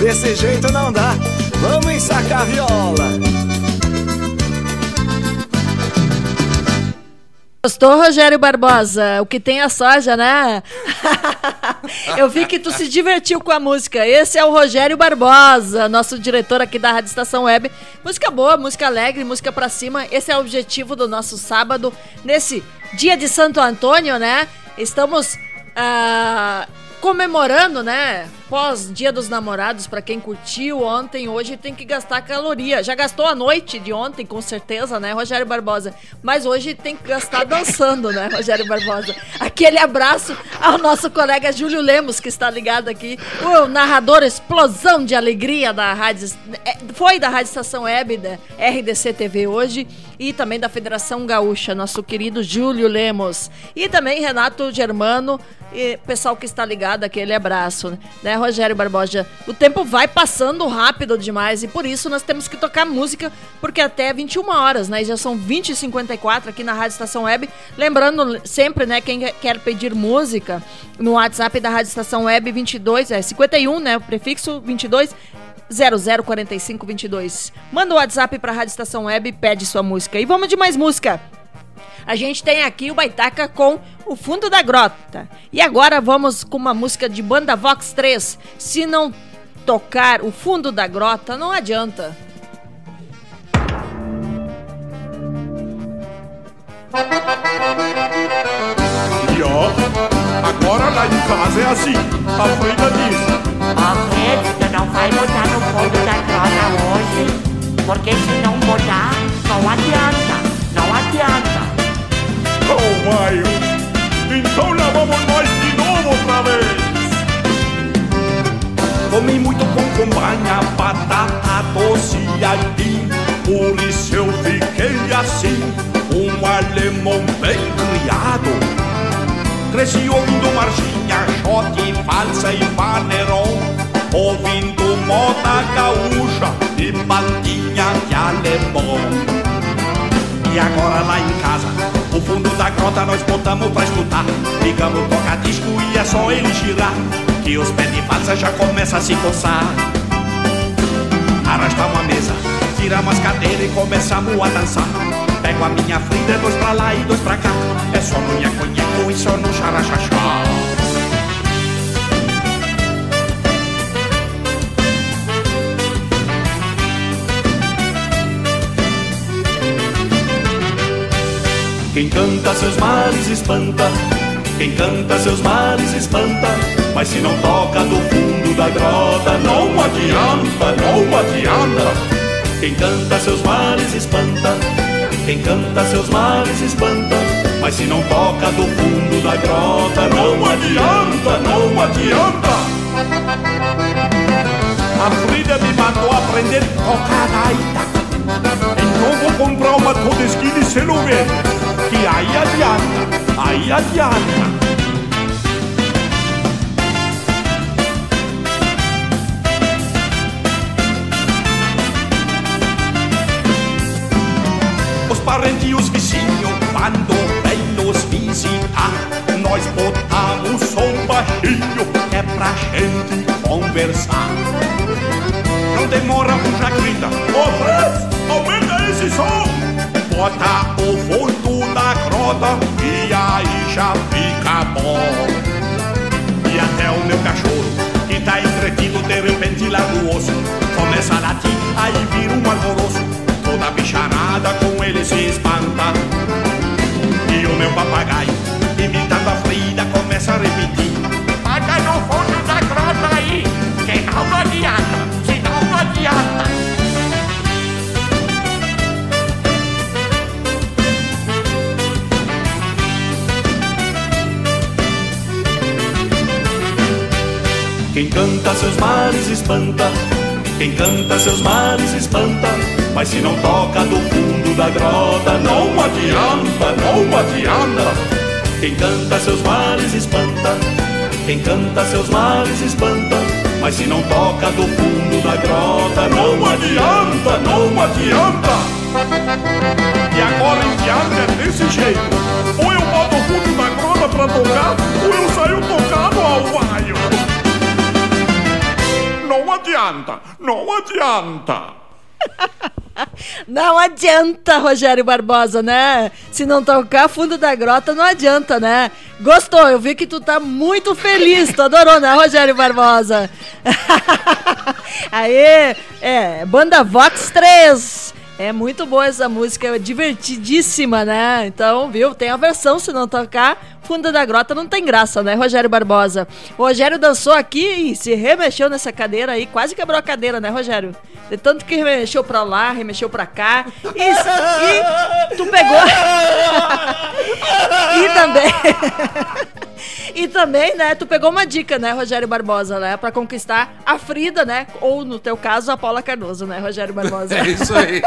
Desse jeito não dá, vamos ensacar a viola. Gostou, Rogério Barbosa? O que tem a soja, né? Eu vi que tu se divertiu com a música. Esse é o Rogério Barbosa, nosso diretor aqui da Rádio Estação Web. Música boa, música alegre, música pra cima. Esse é o objetivo do nosso sábado, nesse dia de Santo Antônio, né? Estamos ah, comemorando, né? Pós Dia dos Namorados, para quem curtiu ontem, hoje tem que gastar caloria. Já gastou a noite de ontem, com certeza, né, Rogério Barbosa? Mas hoje tem que gastar dançando, né, Rogério Barbosa? Aquele abraço ao nosso colega Júlio Lemos, que está ligado aqui, o narrador explosão de alegria da rádio. é, Foi da Rádio Estação Web, da RDC TV hoje. e também da Federação Gaúcha, nosso querido Júlio Lemos. E também Renato Germano e pessoal que está ligado, aquele abraço, né, Rogério Barbosa? O tempo vai passando rápido demais e por isso nós temos que tocar música, porque até 21 horas, né? Já são 20 e 54 aqui na Rádio Estação Web. Lembrando sempre, né, quem quer pedir música no WhatsApp da Rádio Estação Web 22, é 51, né, o prefixo 22 004522. Manda o WhatsApp para a Rádio Estação Web e pede sua música. E vamos de mais música. A gente tem aqui o Baitaca com o Fundo da Grota. E agora vamos com uma música de banda Vox 3. Se não tocar o Fundo da Grota, não adianta. E ó, agora lá em casa é assim. A Frida diz: Ó, Fred, tu não vai botar no fundo da grota hoje, porque se não botar, não adianta. Oh, Maio, então lá vamos nós de novo outra vez. Comi muito pão com banha, batata doce e aipim, por isso eu fiquei assim, um alemão bem criado. Cresci ouvindo marchinha, shot, falsa e paneron Ouvindo moda gaúcha e bandinha de alemão E agora lá em casa, fundo da grota nós botamos pra escutar. Ligamos toca-disco e é só ele girar Que os pés de valsa já começam a se coçar. Arrastamos a mesa, tiramos as cadeiras e começamos a dançar. Pego a minha frida, dois pra lá e dois pra cá. É só no nhaconheco e só no xaraxaxá Quem canta seus males espanta, quem canta seus males espanta, mas se não toca do fundo da grota, não adianta, não adianta. Quem canta seus males espanta, quem canta seus males espanta, mas se não toca do fundo da grota, não adianta, não adianta. A Frida me mandou aprender a tocar gaita. Então vou comprar uma Todeskine Celumen, que adianta, aí adianta. Os parentes e os vizinhos, quando vem nos visitar, nós botamos som baixinho, é pra gente conversar. Não demora, um já grita, ô Fred, aumenta esse som! Bota o fundo da grota e aí já fica bom. E até o meu cachorro, que tá entretido, de repente larga o osso. Começa a latir, aí vira um alvoroço. Toda bicharada com ele se espanta. E o meu papagaio, imitando a Frida, começa a repetir. Espanta, quem canta seus males espanta, mas se não toca do fundo da grota, não adianta, não adianta. Quem canta seus males espanta, quem canta seus males espanta, mas se não toca do fundo da grota, não adianta, não adianta. E agora em diante é desse jeito, ou eu boto o fundo da grota pra tocar, ou eu saio tocado ao vaio. Adianta, não adianta. Não adianta, Rogério Barbosa, né? Se não tocar fundo da grota, não adianta, né? Gostou? Eu vi que tu tá muito feliz. Tu adorou, né, Rogério Barbosa? Aê! É, Banda Vox 3. É muito boa essa música, é divertidíssima, né? Então, viu? Tem a versão, se não tocar, Fundo da Grota não tem graça, né, Rogério Barbosa? O Rogério dançou aqui e se remexeu nessa cadeira aí, quase quebrou a cadeira, né, Rogério? De tanto que remexeu pra lá, remexeu pra cá. E, e tu pegou. e também. E também, né, tu pegou uma dica, né, Rogério Barbosa, né, pra conquistar a Frida, né, ou no teu caso, a Paula Cardoso, né, Rogério Barbosa. É isso aí.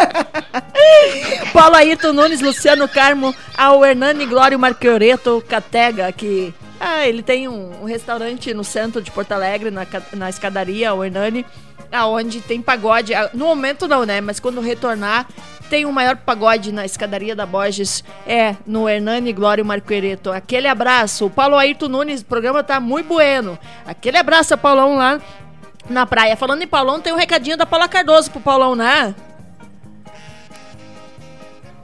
Paulo Ayrton Nunes, Luciano Carmo, ao Hernani Glório Marquioreto Catega, que ah, ele tem um, um restaurante no centro de Porto Alegre, na, na escadaria, o Hernani, aonde tem pagode. Ah, No momento não, né? Mas quando retornar, tem o maior pagode na escadaria da Borges, é no Hernani Glório Marquereto. Aquele abraço. O Paulo Ayrton Nunes, o programa tá muito bueno. Aquele abraço, Paulão, lá na praia. Falando em Paulão, tem um recadinho da Paula Cardoso pro Paulão, né?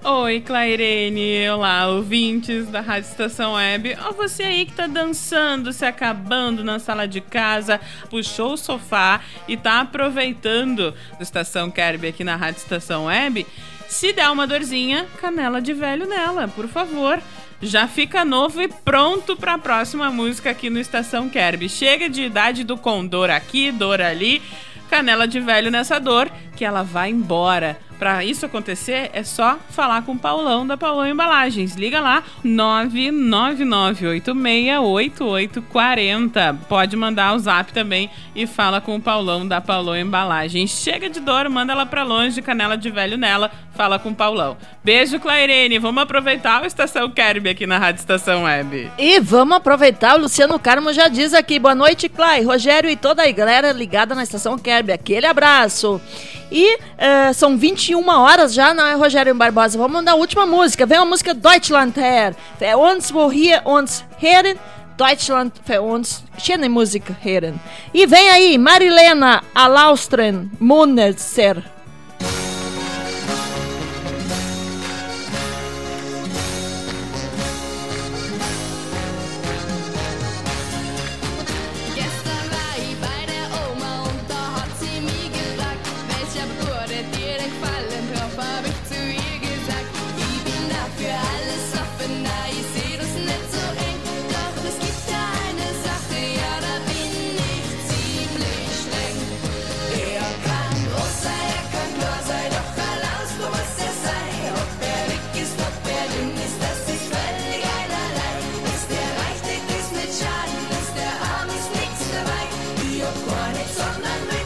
Oi, Clairene. Olá, ouvintes da Rádio Estação Web. Ó, você aí que tá dançando, se acabando na sala de casa, puxou o sofá e tá aproveitando do Estação Kerb aqui na Rádio Estação Web. Se der uma dorzinha, canela de velho nela, por favor. Já fica novo e pronto para a próxima música aqui no Estação Kerb. Chega de idade do condor aqui, dor ali, canela de velho nessa dor, que ela vai embora. Para isso acontecer, é só falar com o Paulão da Paulão Embalagens. Liga lá, 999868840. Pode mandar o zap também e fala com o Paulão da Paulão Embalagens. Chega de dor, manda ela pra longe, canela de velho nela, fala com o Paulão. Beijo, Clairene. Vamos aproveitar o Estação Kerb aqui na Rádio Estação Web. E vamos aproveitar, o Luciano Carmo já diz aqui, boa noite, Clay, Rogério e toda a galera ligada na Estação Kerb, aquele abraço. E eh, são 21 horas já, não é, Rogério Barbosa? Vamos mandar a última música, vem a música Deutschland her, für uns, wo hier uns hören, Deutschland für uns, schöne Musik hören. E vem aí, Marilena Alaustren Munzer. It's on the moon.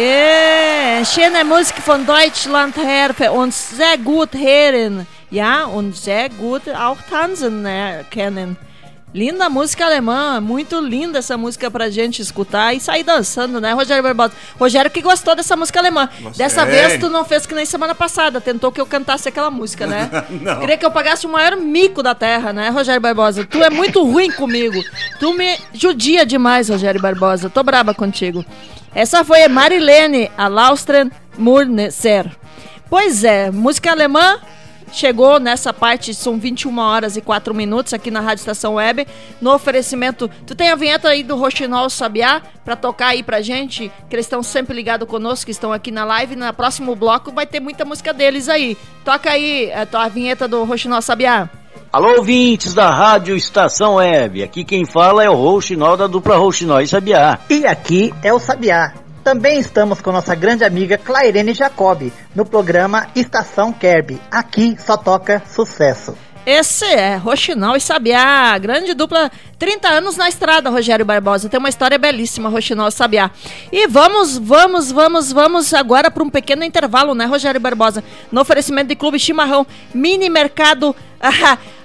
Schöne Musik von Deutschland her, für uns sehr gut hören. Ja, und sehr gut auch tanzen né, kennen. Linda música alemã, muito linda essa música pra gente escutar e sair dançando, né, Rogério Barbosa? Rogério que gostou dessa música alemã. Dessa vez tu não fez que nem semana passada, tentou que eu cantasse aquela música, né? Não. Queria que eu pagasse o maior mico da terra, né, Rogério Barbosa? Tu é muito ruim comigo. Tu me judia demais, Rogério Barbosa. Tô braba contigo. Essa foi Marilene, a Laustren Murneser. Pois é, música alemã chegou nessa parte, são 21 horas e 4 minutos aqui na Rádio Estação Web, no oferecimento. Tu tem a vinheta aí do Roxinol Sabiá pra tocar aí pra gente, que eles estão sempre ligados conosco, que estão aqui na live. Na próximo bloco vai ter muita música deles aí. Toca aí a, tua vinheta do Roxinol Sabiá. Alô, ouvintes da Rádio Estação Web. Aqui quem fala é o Rouxinol da dupla Rouxinol e Sabiá. E aqui é o Sabiá. Também estamos com nossa grande amiga Clairene Jacob no programa Estação Kerb. Aqui só toca sucesso. Esse é Roxinol e Sabiá, grande dupla, 30 anos na estrada, Rogério Barbosa. Tem uma história belíssima, Roxinol e Sabiá. E vamos, vamos, vamos, vamos agora para um pequeno intervalo, né, Rogério Barbosa? No oferecimento de Clube Chimarrão, Mini Mercado.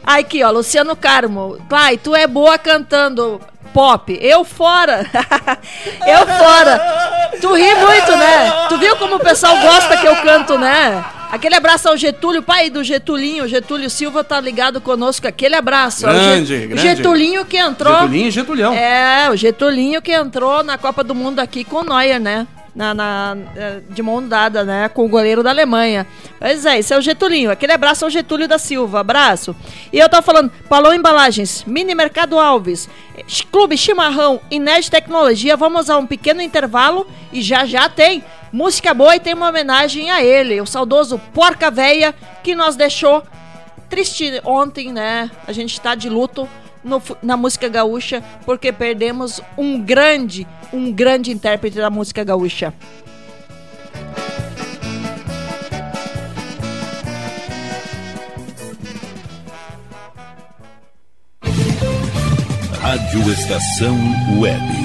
Ai, aqui, ó, Luciano Carmo. Clay, tu é boa cantando pop. Eu fora. eu fora. Tu ri muito, né? Tu viu como o pessoal gosta que eu canto, né? Aquele abraço ao Getúlio, pai do Getulinho. Getúlio Silva tá ligado conosco. Aquele abraço. Grande, grande. Getulinho que entrou. Getulinho e Getulhão. É, o Getulinho que entrou na Copa do Mundo aqui com o Neuer, né? Na, na- eh, de mão dada, né? Com o goleiro da Alemanha. Pois é, esse é o Getulinho. Aquele abraço ao Getúlio da Silva. Abraço. E eu tô falando, Palão Embalagens, Mini Mercado Alves, Clube Chimarrão Nerd Tecnologia. Vamos a um pequeno intervalo e já já tem música boa e tem uma homenagem a ele, o saudoso Porca Véia, que nos deixou triste ontem, né? A gente tá de luto no na música gaúcha porque perdemos um grande, um grande intérprete da música gaúcha. Rádio Estação Web.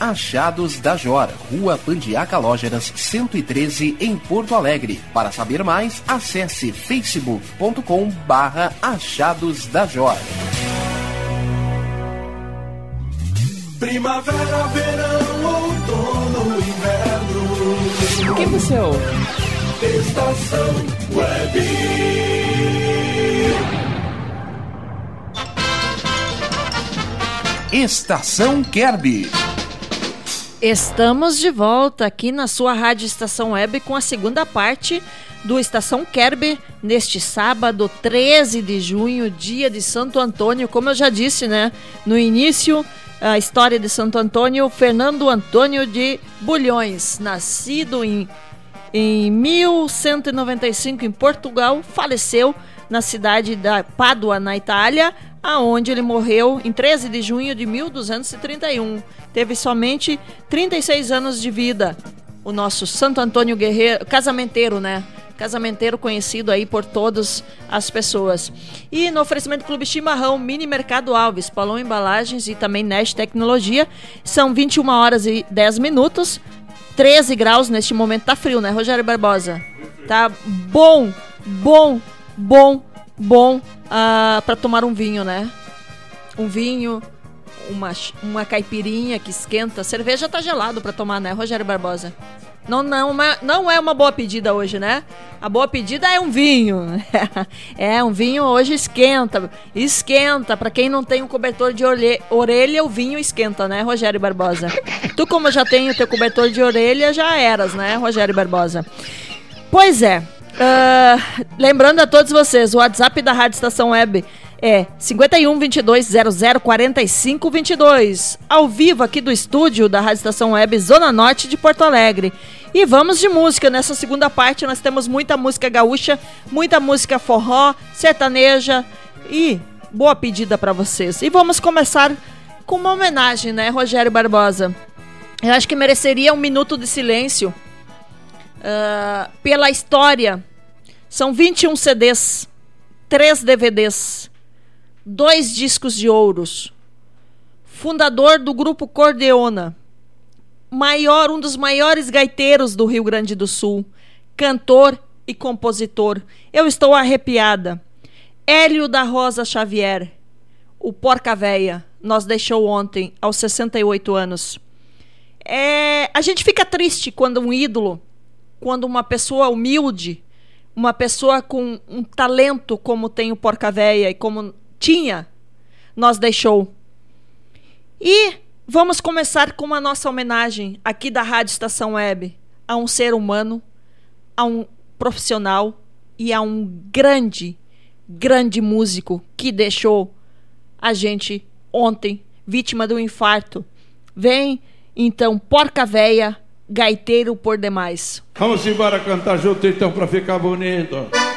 Achados da Jor, Rua Pandiaca Lógeras 113 em Porto Alegre. Para saber mais, acesse facebook.com barra Achados da Jor. Primavera, verão, outono, inverno. Quem você ouve? Estação Web. Estação Kerby. Estamos de volta aqui na sua Rádio Estação Web com a segunda parte do Estação Kerber neste sábado, 13 de junho, dia de Santo Antônio. Como eu já disse, né, no início, a história de Santo Antônio, Fernando Antônio de Bulhões, nascido em, em 1195 em Portugal, faleceu na cidade da Pádua, na Itália, aonde ele morreu em 13 de junho de 1231. Teve somente 36 anos de vida. O nosso Santo Antônio Guerreiro, casamenteiro, né? Casamenteiro conhecido aí por todas as pessoas. E no oferecimento Clube Chimarrão, Mini Mercado Alves, Palão Embalagens e também Nest Tecnologia. São 21 horas e 10 minutos. 13 graus neste momento. Tá frio, né, Rogério Barbosa? Tá bom, bom, bom, bom ah, para tomar um vinho, né? Um vinho, uma, uma caipirinha que esquenta. Cerveja tá gelado para tomar, né, Rogério Barbosa? Não, não, uma- não é uma boa pedida hoje, né? A boa pedida é um vinho. é, um vinho hoje esquenta. Esquenta. Para quem não tem um cobertor de orelha, o vinho esquenta, né, Rogério Barbosa? tu, como já tem o teu cobertor de orelha, já eras, né, Rogério Barbosa? Pois é. ah, lembrando a todos vocês, o WhatsApp da Rádio Estação Web é 51 22 00 45 22. Ao vivo aqui do estúdio da Rádio Estação Web Zona Norte de Porto Alegre. E vamos de música. Nessa segunda parte nós temos muita música gaúcha, muita música forró, sertaneja e boa pedida para vocês. E vamos começar com uma homenagem, né, Rogério Barbosa? Eu acho que mereceria um minuto de silêncio ah, pela história. São 21 CDs, 3 DVDs, dois discos de ouros. Fundador do grupo Cordeona. Maior, um dos maiores gaiteiros do Rio Grande do Sul. Cantor e compositor. Eu estou arrepiada. Hélio da Rosa Xavier. O Porca Véia nos deixou ontem, aos 68 anos. É, a gente fica triste quando um ídolo, quando uma pessoa humilde, uma pessoa com um talento como tem o Porca Véia e como tinha, nos deixou. E vamos começar com a nossa homenagem aqui da Rádio Estação Web a um ser humano, a um profissional e a um grande, grande músico que deixou a gente ontem vítima do infarto. Vem então Porca Véia, gaiteiro por demais. Vamos embora cantar junto então pra ficar bonito.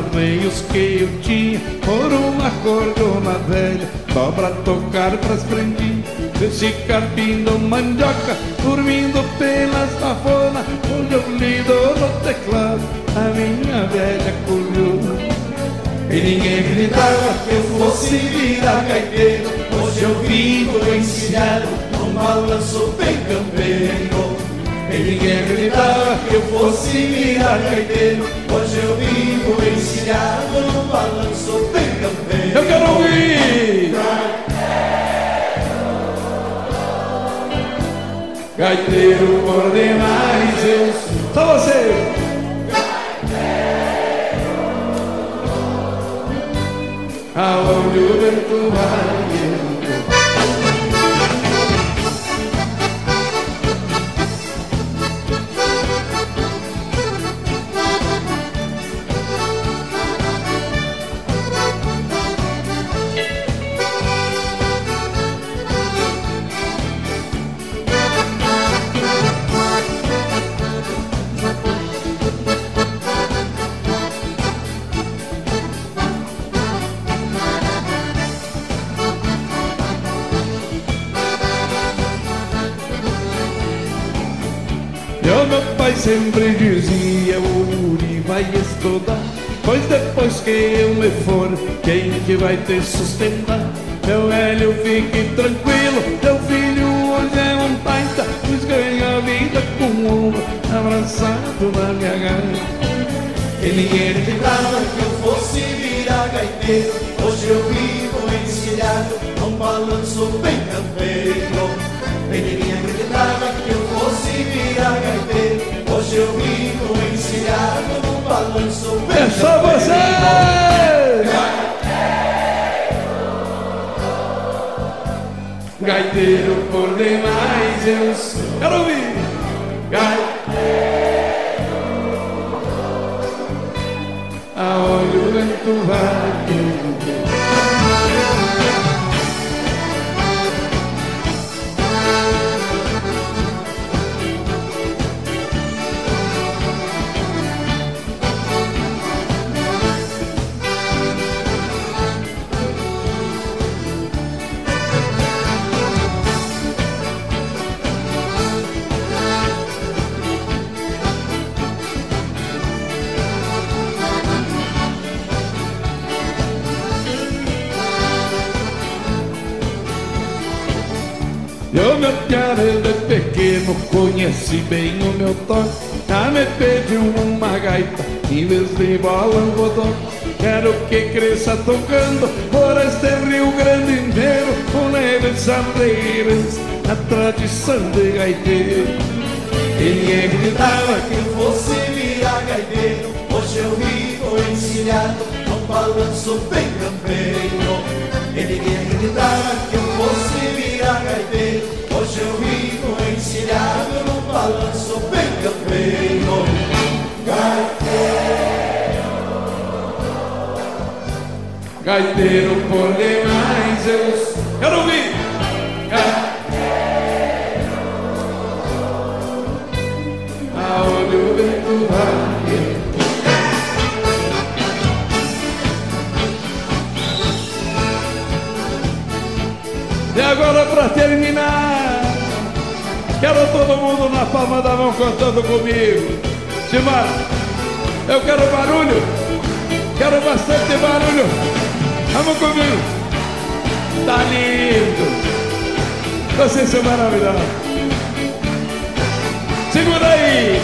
Arreios que eu tinha Por uma cordona velha Só pra tocar pras prendinhas Esse carpindo mandioca Dormindo pela safona Onde eu lido no teclado A minha velha coluna E ninguém gritava que eu fosse virar gaiteiro Hoje eu vivo ensinado Num balanço bem campeiro e ninguém acreditava que eu fosse virar gaiteiro Hoje eu vivo ensinado no balanço bem campeiro Eu quero ouvir! Gaiteiro por demais eu sou. Só você! Aonde o vento vai sempre dizia, o Uri vai estudar Pois depois que eu me for, quem que vai te sustentar? Meu velho, fique tranquilo, teu filho hoje é um taita Pois ganha a vida com ombro abraçado na minha garganta E ninguém acreditava que Gaiteiro por demais eu sou conheci bem o meu toque Já me pediu uma gaita. Em vez de bola um botão Quero que cresça tocando por este Rio Grande inteiro. Com leves arreiras, a tradição de gaiteiro. E ninguém acreditava que eu fosse virar gaiteiro? Hoje eu vivo encilhado num balanço bem Gaiteiro por demais eu sou Quero ouvir! Aonde o vento vai eu. E agora pra terminar Quero todo mundo na palma da mão cantando comigo Simar, eu quero barulho Quero bastante barulho Vamos comigo. Tá lindo. Vocês são maravilhosos Segura aí.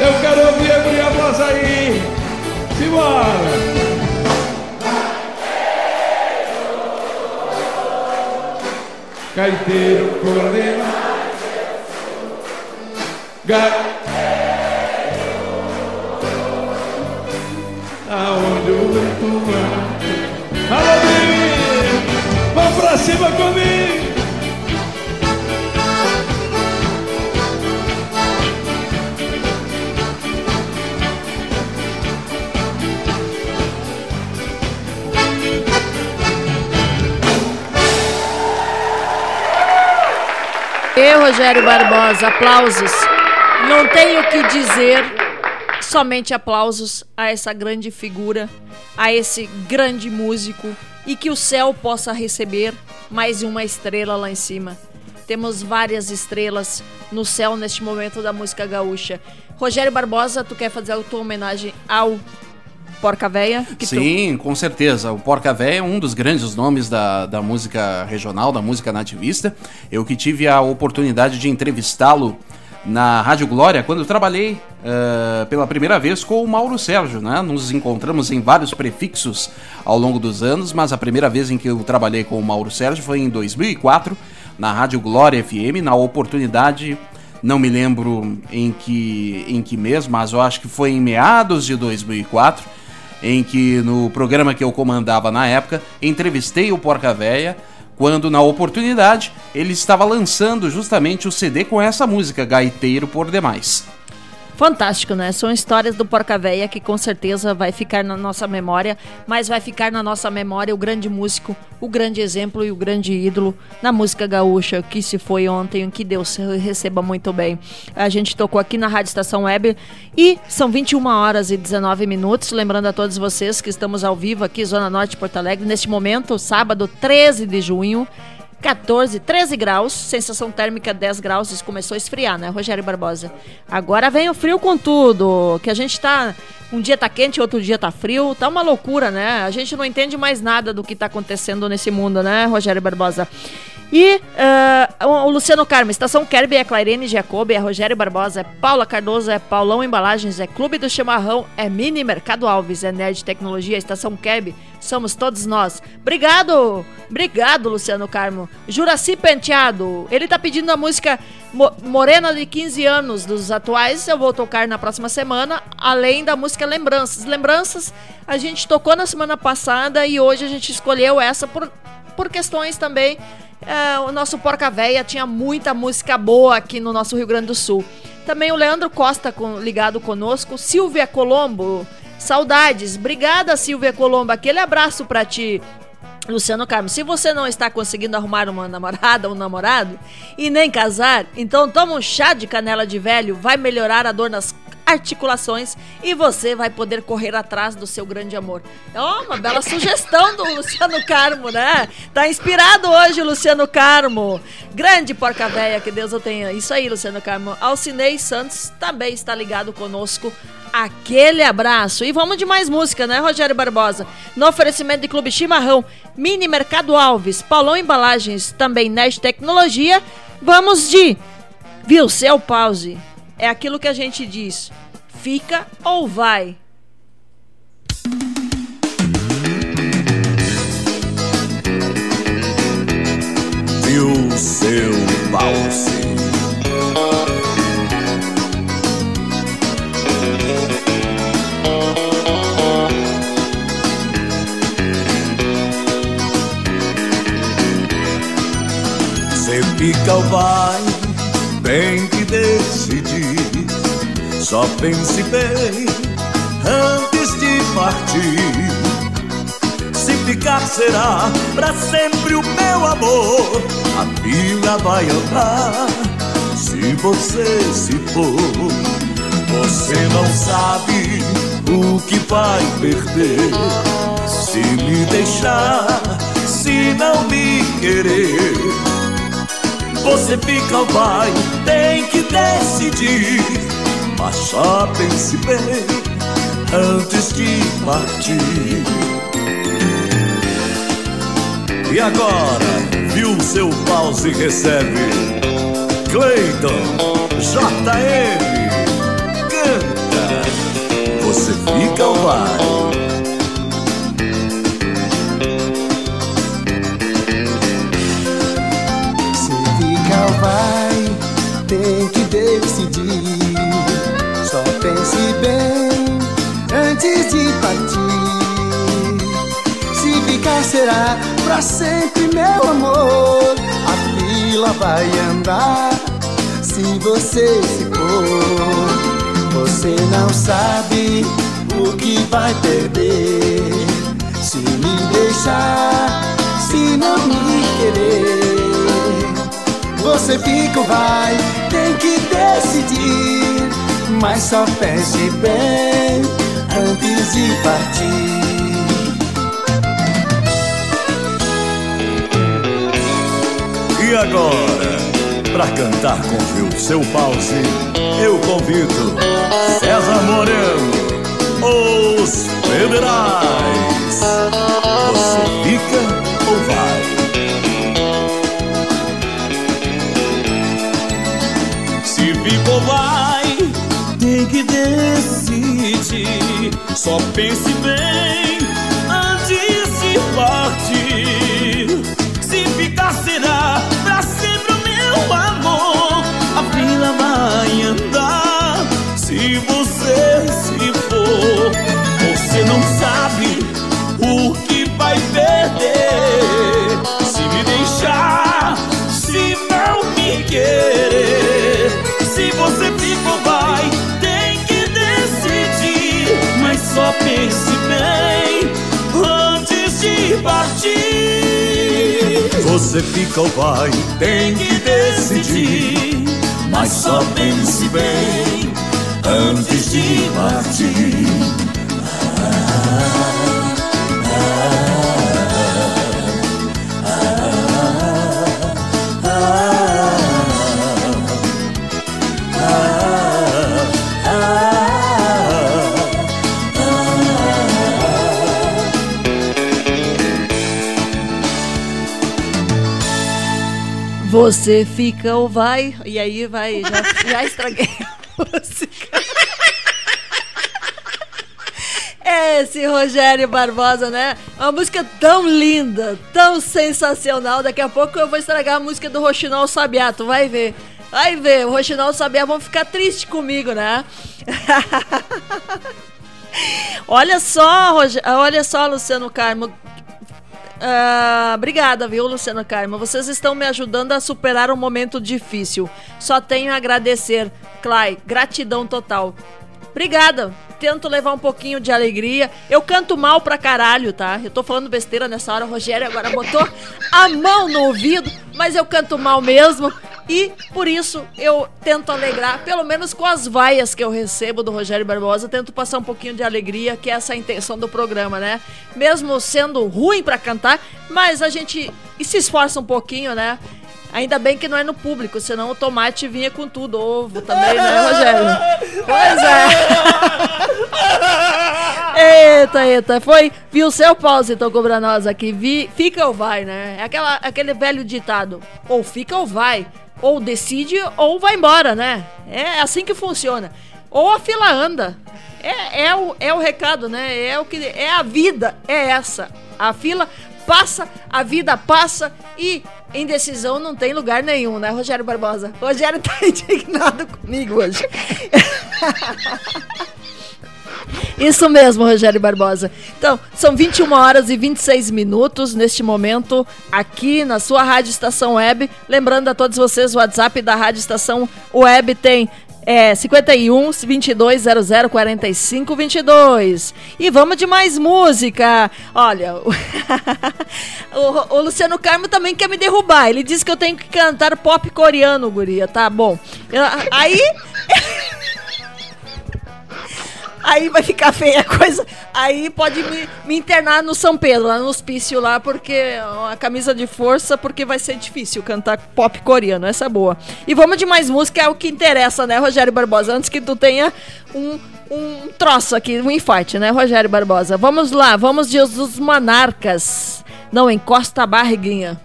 Eu quero ouvir a voz aí. Simbora. Gaiteiro coordenado Gaiteiro Cima comigo! E Rogério Barbosa, aplausos. Não tenho o que dizer, somente aplausos a essa grande figura, a esse grande músico e que o céu possa receber mais uma estrela lá em cima. Temos várias estrelas no céu neste momento da música gaúcha. Rogério Barbosa, tu quer fazer a tua homenagem ao Porca Véia? que tu- Sim, com certeza. O Porca Véia é um dos grandes nomes da, da música regional, da música nativista. Eu que tive a oportunidade de entrevistá-lo na Rádio Glória quando eu trabalhei uh, pela primeira vez com o Mauro Sérgio, né? Nos encontramos em vários prefixos ao longo dos anos, mas a primeira vez em que eu trabalhei com o Mauro Sérgio foi em 2004 na Rádio Glória FM, na oportunidade não me lembro em que, em que mês, mas eu acho que foi em meados de 2004, em que no programa que eu comandava na época, entrevistei o Porca Véia, quando na oportunidade ele estava lançando justamente o CD com essa música, Gaiteiro por Demais. Fantástico, né? São histórias do Porca Véia que com certeza vai ficar na nossa memória, mas vai ficar na nossa memória o grande músico, o grande exemplo e o grande ídolo na música gaúcha, que se foi ontem, que Deus receba muito bem. A gente tocou aqui na Rádio Estação Web e são 21 horas e 19 minutos. Lembrando a todos vocês que estamos ao vivo aqui, Zona Norte Porto Alegre, neste momento, sábado 13 de junho. 14, 13 graus, sensação térmica 10 graus, isso começou a esfriar, né, Rogério Barbosa? Agora vem o frio com tudo, que a gente tá, um dia tá quente, outro dia tá frio, tá uma loucura, né? A gente não entende mais nada do que tá acontecendo nesse mundo, né, Rogério Barbosa? E uh, o Luciano Carmo, Estação Kerby é Clairene Jacobi, é Rogério Barbosa, é Paula Cardoso, é Paulão Embalagens, é Clube do Chimarrão, é Mini Mercado Alves, é Nerd Tecnologia, Estação Kerby, somos todos nós. Obrigado! Obrigado, Luciano Carmo. Juraci Penteado, ele tá pedindo a música Mo Morena de 15 anos dos atuais, eu vou tocar na próxima semana, além da música Lembranças. Lembranças a gente tocou na semana passada e hoje a gente escolheu essa por, por questões também é, o nosso Porca Véia tinha muita música boa aqui no nosso Rio Grande do Sul. Também o Leandro Costa com, ligado conosco. Silvia Colombo, saudades. Obrigada, Silvia Colombo. Aquele abraço para ti. Luciano Carmo, se você não está conseguindo arrumar uma namorada ou um namorado e nem casar, então toma um chá de canela de velho, vai melhorar a dor nas articulações e você vai poder correr atrás do seu grande amor. É uma bela sugestão do Luciano Carmo, né? Tá inspirado hoje, Luciano Carmo. Grande porca véia, que Deus o tenha. Isso aí, Luciano Carmo. Alcinei Santos também está ligado conosco. Aquele abraço. E vamos de mais música, né, Rogério Barbosa? No oferecimento de Clube Chimarrão, Mini Mercado Alves, Paulão Embalagens, também Nerd Tecnologia. Vamos de Viu, seu pause é aquilo que a gente diz: fica ou vai. Viu seu pause. Você fica ou vai, tem que decidir. Só pense bem antes de partir. Se ficar será pra sempre o meu amor. A fila vai andar se você se for. Você não sabe o que vai perder. Se me deixar, se não me querer. Você fica ou vai, tem que decidir. Mas só pense bem antes de partir. E agora, viu seu pause recebe Cleiton, JM, canta. Você fica ou vai? Se fica ou vai, tem que decidir. Bem antes de partir. Se ficar será pra sempre, meu amor. A fila vai andar se você se for. Você não sabe o que vai perder. Se me deixar, se não me querer. Você fica ou vai, tem que decidir. Mas só pense bem antes de partir. E agora, pra cantar com Viu seu pause, eu convido César Moreno, os Federais. Você fica Só pense bem só pense bem antes de partir. Você fica ou vai, tem que decidir. Mas só pense bem antes de partir. Você fica ou vai. E aí vai, já, já estraguei a música. Esse Rogério Barbosa, né? Uma música tão linda, tão sensacional. Daqui a pouco eu vou estragar a música do Roxinol Sabiá, tu vai ver. Vai ver, o Roxinol Sabiá vão ficar tristes comigo, né? olha só, Roge... olha só, Luciano Carmo. Ah, obrigada, viu, Luciano Carmo? Vocês estão me ajudando a superar um momento difícil. Só tenho a agradecer. Clay, gratidão total. Obrigada. Tento levar um pouquinho de alegria. Eu canto mal pra caralho, tá? Eu tô falando besteira nessa hora. O Rogério agora botou a mão no ouvido, mas eu canto mal mesmo. E por isso eu tento alegrar, pelo menos com as vaias que eu recebo do Rogério Barbosa, tento passar um pouquinho de alegria, que é essa a intenção do programa, né? Mesmo sendo ruim pra cantar, mas a gente se esforça um pouquinho, né? Ainda bem que não é no público, senão o tomate vinha com tudo, ovo também, né, Rogério? Pois é. Eita, eita, foi. Viu seu pause, tocou pra nós aqui. Vi, fica ou vai, né? É aquela, aquele velho ditado: ou fica ou vai. Ou decide ou vai embora, né? É assim que funciona. Ou a fila anda. É, é, o, é o recado, né? É o que é a vida, é essa. A fila passa, a vida passa e indecisão não tem lugar nenhum, né, Rogério Barbosa? Rogério tá indignado comigo hoje. Isso mesmo, Rogério Barbosa. Então, são 21 horas e 26 minutos neste momento aqui na sua Rádio Estação Web. Lembrando a todos vocês, o WhatsApp da Rádio Estação Web tem é 51 22 00 45 22. E vamos de mais música. Olha, o, o, Luciano Carmo também quer me derrubar. Ele disse que eu tenho que cantar pop coreano, guria. Tá bom. Eu- aí. Aí vai ficar feia a coisa. Aí pode me, me internar no São Pedro, lá no hospício lá, porque a camisa de força, porque vai ser difícil cantar pop coreano. Essa é boa. E vamos de mais música, é o que interessa, né, Rogério Barbosa? Antes que tu tenha um, um troço aqui, um infarte, né, Rogério Barbosa? Vamos lá, vamos de Os Monarcas. Não encosta a barriguinha.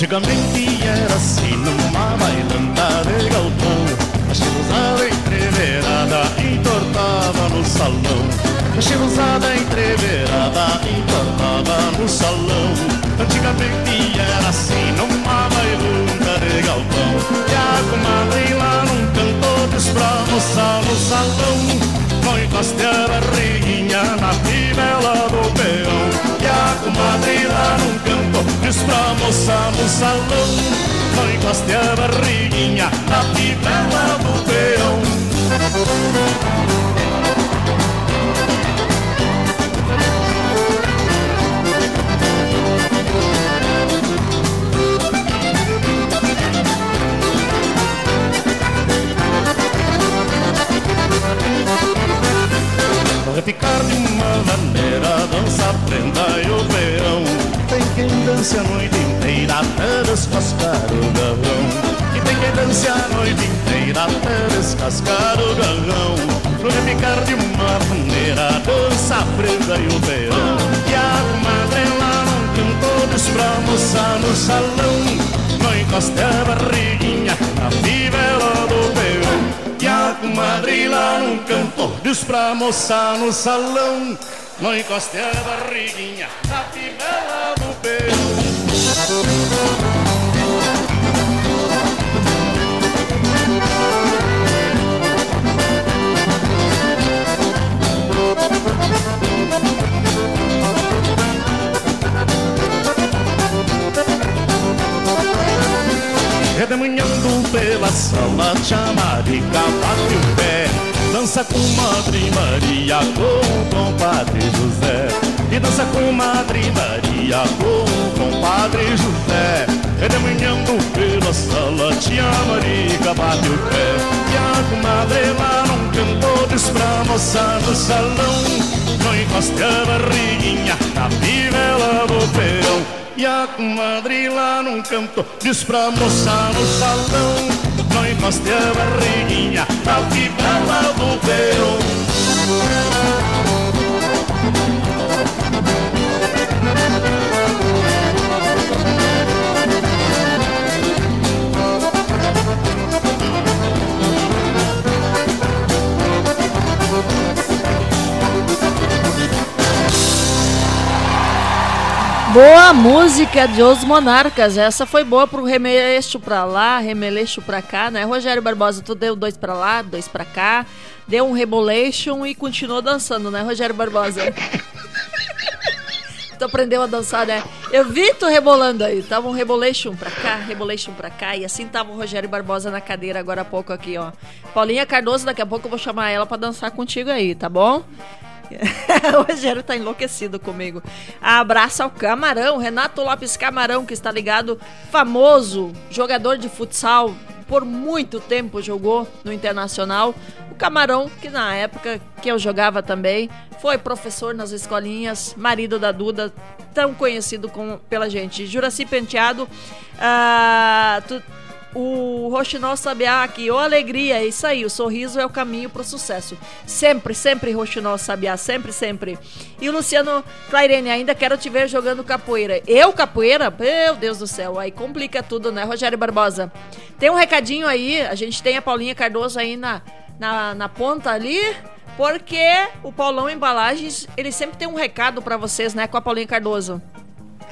Antigamente era assim numa bailanta de galpão. A chiluzada entreverada entortava no salão. A chiluzada entreverada entortava no salão. Antigamente era assim numa bailanta de galpão. E a comadre lá num canto diz pra moça no salão. Não encoste a barriguinha na fivela comadre lá num canto diz pra moça no salão Não encoste a barriguinha na fivela do peão Ficar de uma maneira, dança, prenda e o peão. Tem quem dance a noite inteira até descascar o galão. E tem quem dance a noite inteira até descascar o galão. Para ficar de uma maneira, dança, prenda e o peão. E a madre lá não todos pra almoçar no salão. Não encoste a barriguinha na fibra do peão. A comadre lá num canto diz pra moça no salão, não encoste a barriguinha na fivela do peão. Redemanhando pela sala, chamarica bate o pé. Dança com Madre Maria, com o compadre José. E dança com Madre Maria, com o compadre José. Redemanhando pela sala, tia Marica bate o pé. E a comadre lá num canto diz pra moça no salão. Não encoste a barriguinha na fivela do peão e a comadre lá num canto diz pra moça no salão Não encoste a barriguinha na fivela Boa música de Os Monarcas. Essa foi boa pro remeleixo pra lá, remeleixo pra cá, né? Rogério Barbosa, tu deu dois pra lá, dois pra cá, deu um rebolation e continuou dançando, né, Rogério Barbosa? tu aprendeu a dançar, né? Eu vi tu rebolando aí. Tava um rebolation pra cá, rebolation pra cá. E assim tava o Rogério Barbosa na cadeira agora há pouco aqui, ó. Paulinha Cardoso, daqui a pouco eu vou chamar ela pra dançar contigo aí, tá bom? o Rogério tá enlouquecido comigo. Abraço ao Camarão, Renato Lopes Camarão, que está ligado, famoso jogador de futsal, por muito tempo jogou no Internacional. O Camarão, que na época que eu jogava também, foi professor nas escolinhas, marido da Duda, tão conhecido como, pela gente. Juraci Penteado, ah, tu- o Rochinol Sabiá aqui, ô alegria, é isso aí, o sorriso é o caminho pro sucesso. Sempre, sempre Rochinol Sabiá, sempre, sempre. E o Luciano Clairene, ainda quero te ver jogando capoeira. Eu capoeira? Meu Deus do céu, aí complica tudo, né, Rogério Barbosa? Tem um recadinho aí, a gente tem a Paulinha Cardoso aí na, na, na ponta ali, porque o Paulão Embalagens, ele sempre tem um recado pra vocês, né, com a Paulinha Cardoso.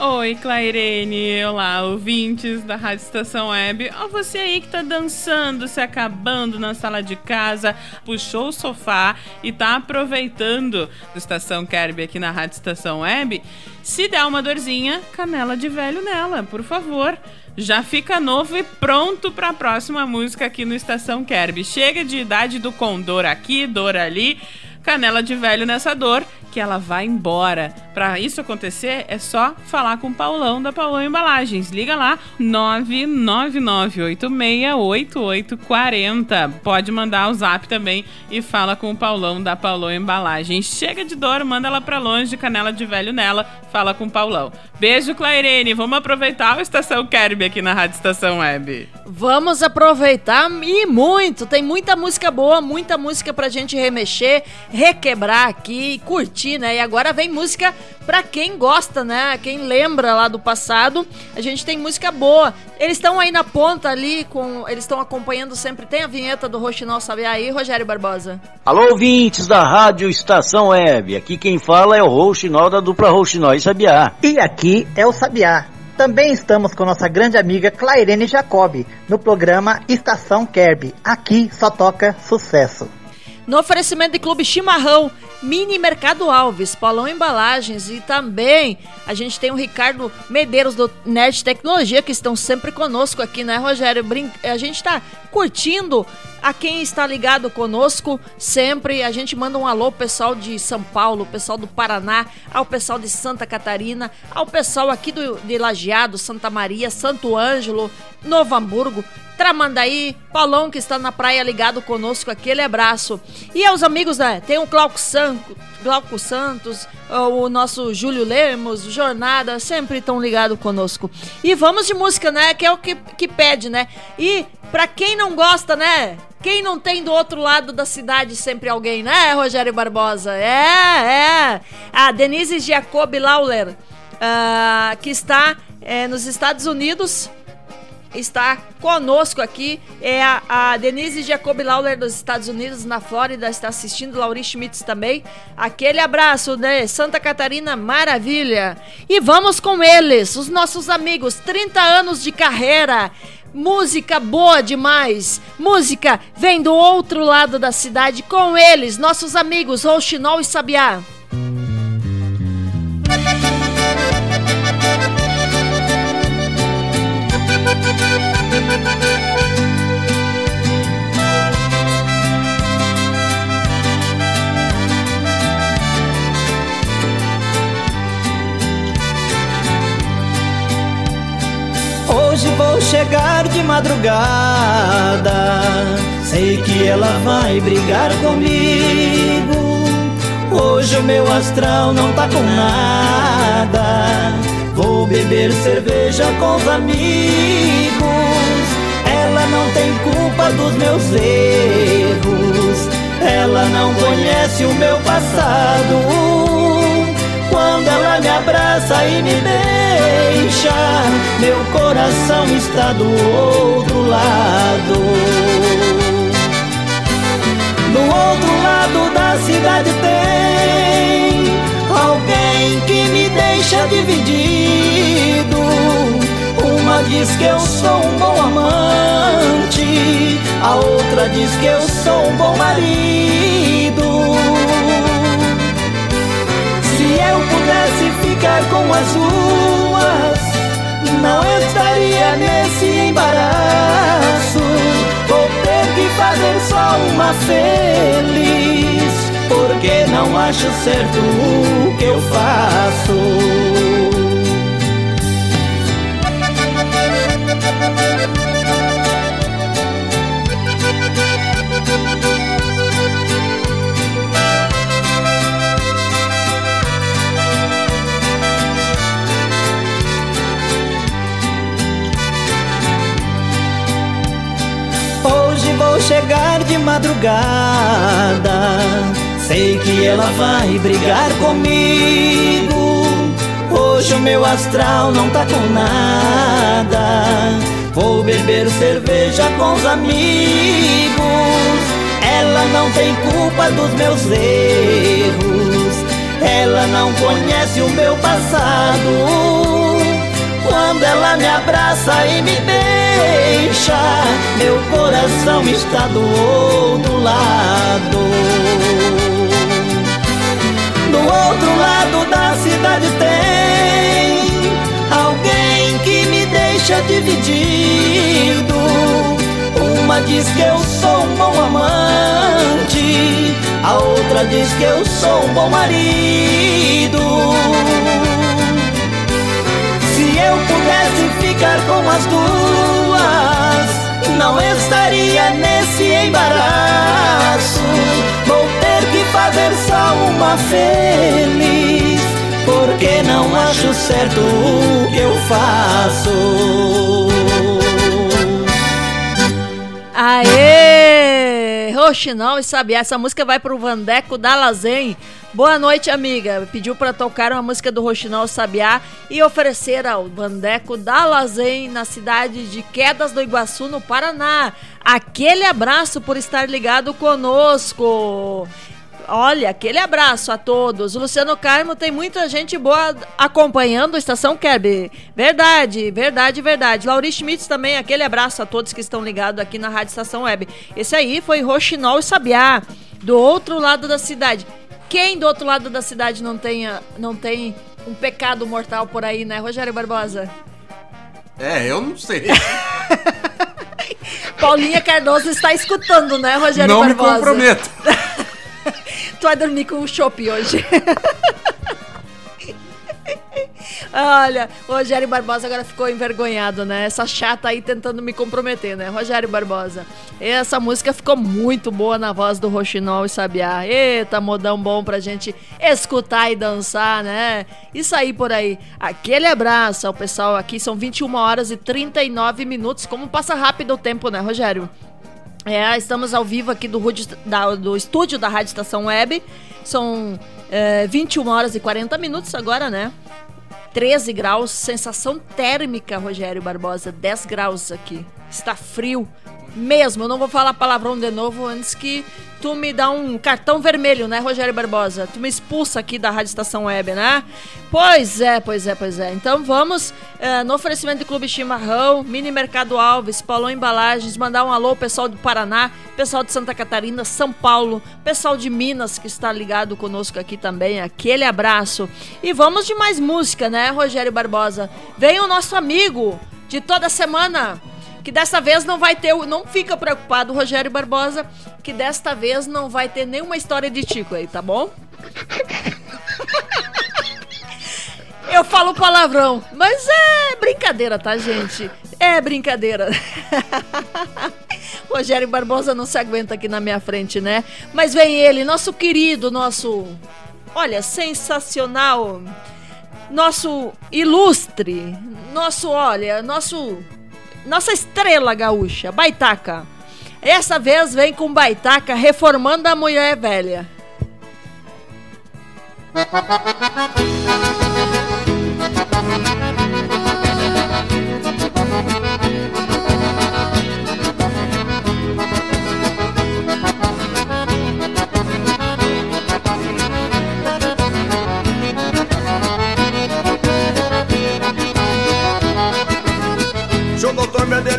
Oi, Clairene. Olá, ouvintes da Rádio Estação Web. Ó, você aí que tá dançando, se acabando na sala de casa, puxou o sofá e tá aproveitando do Estação Kerb aqui na Rádio Estação Web, se der uma dorzinha, canela de velho nela, por favor. Já fica novo e pronto para a próxima música aqui no Estação Kerb. Chega de idade do condor aqui, dor ali. Canela de velho nessa dor, que ela vai embora. Para isso acontecer, é só falar com o Paulão da Paulão Embalagens. Liga lá, 999868840. Pode mandar o zap também e fala com o Paulão da Paulão Embalagens. Chega de dor, manda ela pra longe, canela de velho nela, fala com o Paulão. Beijo, Clairene. Vamos aproveitar o Estação Kerb aqui na Rádio Estação Web. Vamos aproveitar e muito. Tem muita música boa, muita música pra gente remexer, requebrar aqui e curtir, né? E agora vem música pra quem gosta, né? Quem lembra lá do passado. A gente tem música boa. Eles estão aí na ponta ali, com eles estão acompanhando sempre. Tem a vinheta do Roxinol Sabiá aí, Rogério Barbosa? Alô, ouvintes da Rádio Estação Web. Aqui quem fala é o Rouxinol da dupla Rouxinol e Sabiá. E aqui é o Sabiá. Também estamos com nossa grande amiga Clairene Jacobi no programa Estação Kerb. Aqui só toca sucesso. No oferecimento de Clube Chimarrão, Mini Mercado Alves, Paulão Embalagens e também a gente tem o Ricardo Medeiros do Nerd Tecnologia que estão sempre conosco aqui, né, Rogério? Brin a gente tá curtindo a quem está ligado conosco sempre. A gente manda um alô pessoal de São Paulo, pessoal do Paraná, ao pessoal de Santa Catarina, ao pessoal aqui do, de Lajeado, Santa Maria, Santo Ângelo, Novo Hamburgo, Tramandaí, Paulão que está na praia ligado conosco, aquele abraço. E aos amigos, né? Tem o Glauco, San... Glauco Santos, o nosso Júlio Lemos, Jornada, sempre estão ligados conosco. E vamos de música, né? Que é o que, que pede, né? E Pra quem não gosta, né? Quem não tem do outro lado da cidade sempre alguém, né, Rogério Barbosa? É, é. A Denise Jacob Lauler, ah, que está é, nos Estados Unidos, está conosco aqui. É a, a Denise Jacob Lauler dos Estados Unidos, na Flórida, está assistindo. Lauri Schmitz também. Aquele abraço, né? Santa Catarina, maravilha. E vamos com eles, os nossos amigos, 30 anos de carreira. Música boa demais. Música vem do outro lado da cidade com eles, nossos amigos Rouxinol e Sabiá. Chegar de madrugada. Sei que ela vai brigar comigo. Hoje o meu astral não tá com nada. Vou beber cerveja com os amigos. Ela não tem culpa dos meus erros. Ela não conhece o meu passado. Ela me abraça e me deixa, meu coração está do outro lado. Do outro lado da cidade tem alguém que me deixa dividido. Uma diz que eu sou um bom amante, a outra diz que eu sou um bom marido. Pudesse ficar com as duas, não estaria nesse embaraço. Vou ter que fazer só uma feliz, porque não acho certo o que eu faço. Vou chegar de madrugada. Sei que ela vai brigar comigo. Hoje o meu astral não tá com nada. Vou beber cerveja com os amigos. Ela não tem culpa dos meus erros. Ela não conhece o meu passado. Quando ela me abraça e me deixa, meu coração está do outro lado. Do outro lado da cidade tem alguém que me deixa dividido. Uma diz que eu sou um bom amante, a outra diz que eu sou um bom marido. Eu pudesse ficar com as duas, não estaria nesse embaraço. Vou ter que fazer só uma feliz, porque não acho certo o que eu faço. Aê! Roxinol e Sabiá, essa música vai pro Vandeco da Lazen. Boa noite, amiga. Pediu para tocar uma música do Roxinol Sabiá e oferecer ao Vandeco da Lazen, na cidade de Quedas do Iguaçu, no Paraná. Aquele abraço por estar ligado conosco. Olha, aquele abraço a todos. O Luciano Carmo tem muita gente boa acompanhando a Estação Kerb. Verdade, verdade, verdade. Lauri Schmitz também, aquele abraço a todos que estão ligados aqui na Rádio Estação Web. Esse aí foi Roxinol e Sabiá, do outro lado da cidade. Quem do outro lado da cidade não, tenha, não tem um pecado mortal por aí, né, Rogério Barbosa? É, eu não sei. Paulinha Cardoso está escutando, né, Rogério não Barbosa? me comprometo. tu vai dormir com o chopp hoje. Olha, o Rogério Barbosa agora ficou envergonhado, né? Essa chata aí tentando me comprometer, né? Rogério Barbosa. Essa música ficou muito boa na voz do Roxinol e Sabiá. Eita, modão bom pra gente escutar e dançar, né? E sair por aí. Aquele abraço ao pessoal aqui. São 21 horas e 39 minutos. Como passa rápido o tempo, né, Rogério? É, estamos ao vivo aqui do, da- do estúdio da Rádio Estação Web. São é, 21 horas e 40 minutos agora, né? 13 graus, sensação térmica, Rogério Barbosa, 10 graus aqui. Está frio mesmo. Eu não vou falar palavrão de novo antes que tu me dá um cartão vermelho, né, Rogério Barbosa? Tu me expulsa aqui da Rádio Estação Web, né? Pois é, pois é, pois é. Então vamos eh, no oferecimento do Clube Chimarrão, Mini Mercado Alves, Paulão Embalagens, mandar um alô pessoal do Paraná, pessoal de Santa Catarina, São Paulo, pessoal de Minas que está ligado conosco aqui também. Aquele abraço. E vamos de mais música, né, Rogério Barbosa? Vem o nosso amigo de toda semana que dessa vez não vai ter, não fica preocupado, Rogério Barbosa, que desta vez não vai ter nenhuma história de Tico aí, tá bom? Eu falo palavrão, mas é brincadeira, tá, gente? É brincadeira. Rogério Barbosa não se aguenta aqui na minha frente, né? Mas vem ele, nosso querido, nosso. Olha, sensacional. Nosso ilustre. Nosso, olha, nosso. Nossa estrela gaúcha, Baitaca. Essa vez vem com Baitaca reformando a mulher velha. Seu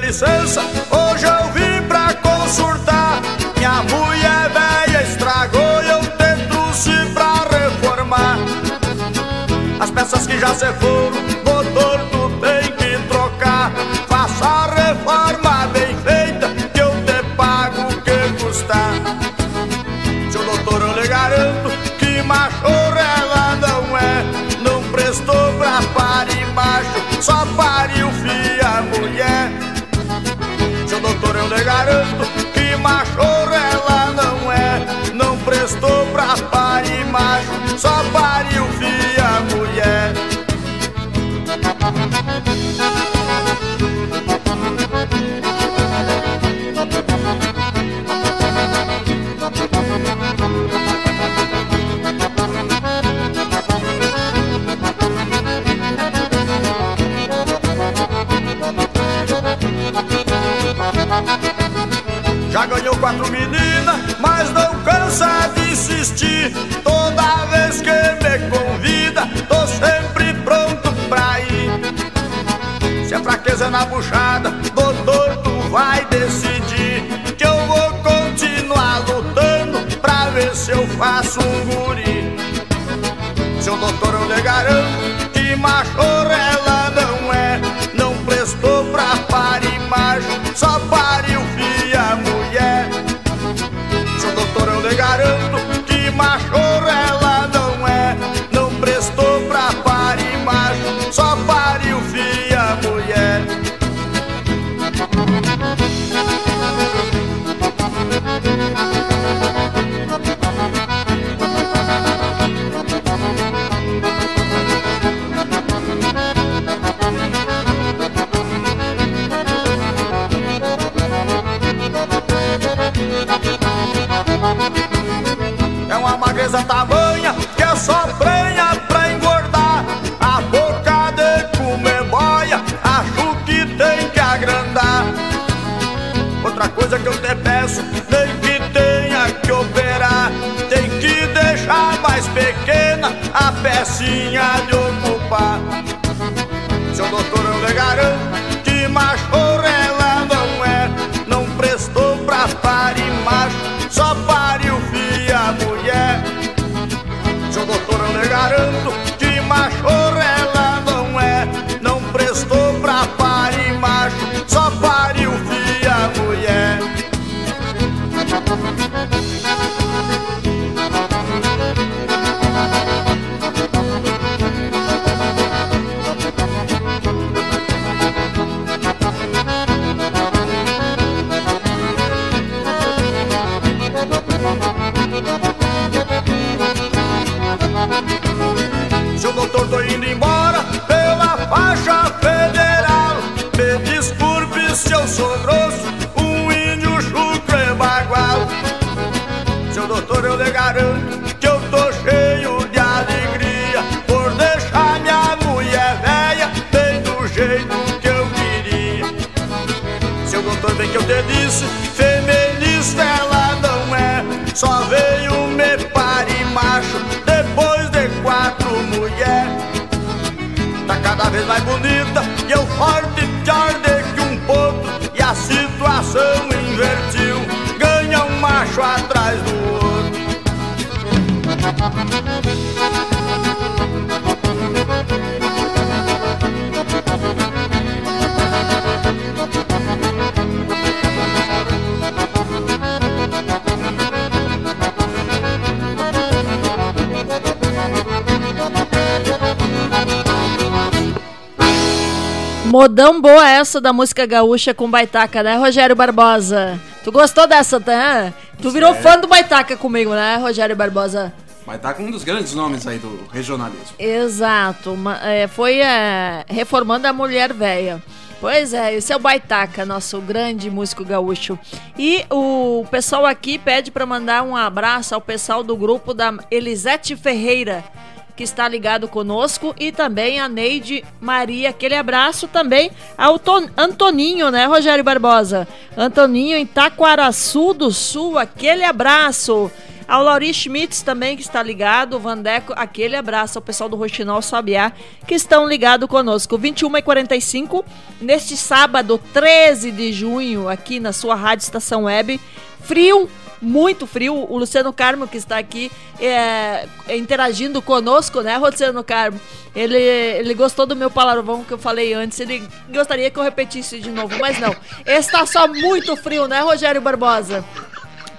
licença, hoje eu vim pra consultar. Minha mulher velha estragou e eu te trouxe pra reformar. As peças que já se foram, lhe garanto que machorra ela não é. Não prestou pra parir macho, só pariu quatro meninas, mas não cansa de insistir. Toda vez que me convida, tô sempre pronto pra ir. Se a fraqueza é na buchada, doutor, tu vai decidir. Que eu vou continuar lutando pra ver se eu faço um guri. Seu doutor, eu lhe garanto que machorra ela não é. Não prestou pra parir macho, só pariu Da música gaúcha com Baitaca, né, Rogério Barbosa? Tu gostou dessa, tá? Tu virou Sério? fã do Baitaca comigo, né, Rogério Barbosa? Tá com um dos grandes nomes aí do regionalismo. Exato. uma- é, foi é, reformando a mulher velha. Pois é, esse é o Baitaca, nosso grande músico gaúcho. E o pessoal aqui pede para mandar um abraço ao pessoal do grupo da Elisete Ferreira, que está ligado conosco, e também a Neide Maria. Aquele abraço também ao Ton- Antoninho, né, Rogério Barbosa? Antoninho em Taquaraçu do Sul, aquele abraço. Ao Lauri Schmitz também, que está ligado. O Vandeco, aquele abraço ao pessoal do Roxinol Sabiá, que estão ligados conosco. 21 e 45 neste sábado, 13 de junho, aqui na sua Rádio Estação Web. Frio, muito frio. O Luciano Carmo, que está aqui é, interagindo conosco, né, Luciano Carmo? Ele, ele gostou do meu palavrão que eu falei antes. Ele gostaria que eu repetisse de novo, mas não. Está só muito frio, né, Rogério Barbosa?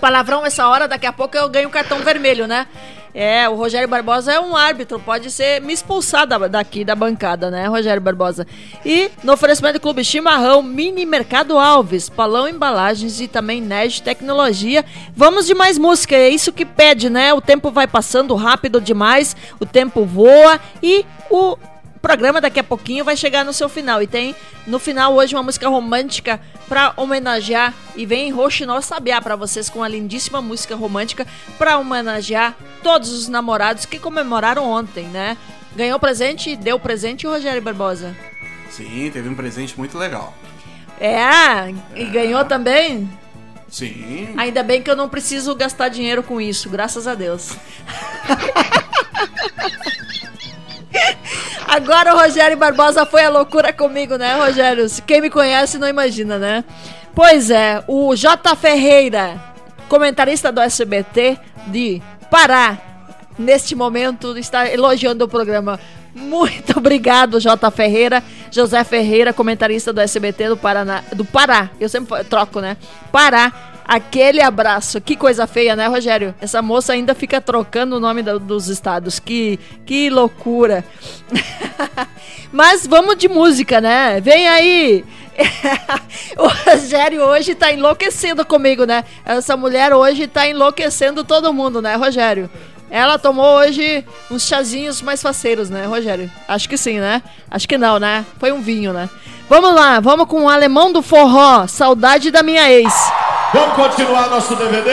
Palavrão essa hora, daqui a pouco eu ganho um cartão vermelho, né? É, o Rogério Barbosa é um árbitro, pode ser me expulsar da- daqui da bancada, né, Rogério Barbosa? E no oferecimento do Clube Chimarrão, Mini Mercado Alves, Palão Embalagens e também Nerd Tecnologia. Vamos de mais música, é isso que pede, né? O tempo vai passando rápido demais, o tempo voa e o programa daqui a pouquinho vai chegar no seu final. E tem no final hoje uma música romântica para homenagear. E vem Roxinol Sabiá para vocês com uma lindíssima música romântica para homenagear todos os namorados que comemoraram ontem, né? Ganhou presente, deu presente Rogério Barbosa. Sim, teve um presente muito legal. É, e ganhou também? Sim. Ainda bem que eu não preciso gastar dinheiro com isso, graças a Deus. Agora o Rogério Barbosa foi a loucura comigo, né, Rogério? Quem me conhece não imagina, né? Pois é, o J. Ferreira, comentarista do SBT de Pará, neste momento está elogiando o programa. Muito obrigado, J. Ferreira. José Ferreira, comentarista do SBT do Paraná, do Pará. Eu sempre troco, né? Pará. Aquele abraço. Que coisa feia, né, Rogério? Essa moça ainda fica trocando o nome dos estados. Que, que loucura. Mas vamos de música, né? Vem aí. o Rogério hoje tá enlouquecendo comigo, né? Essa mulher hoje tá enlouquecendo todo mundo, né, Rogério? Ela tomou hoje uns chazinhos mais faceiros, né, Rogério? Acho que sim, né? Acho que não, né? Foi um vinho, né? Vamos lá, vamos com o alemão do forró, saudade da minha ex. Vamos continuar nosso DVD?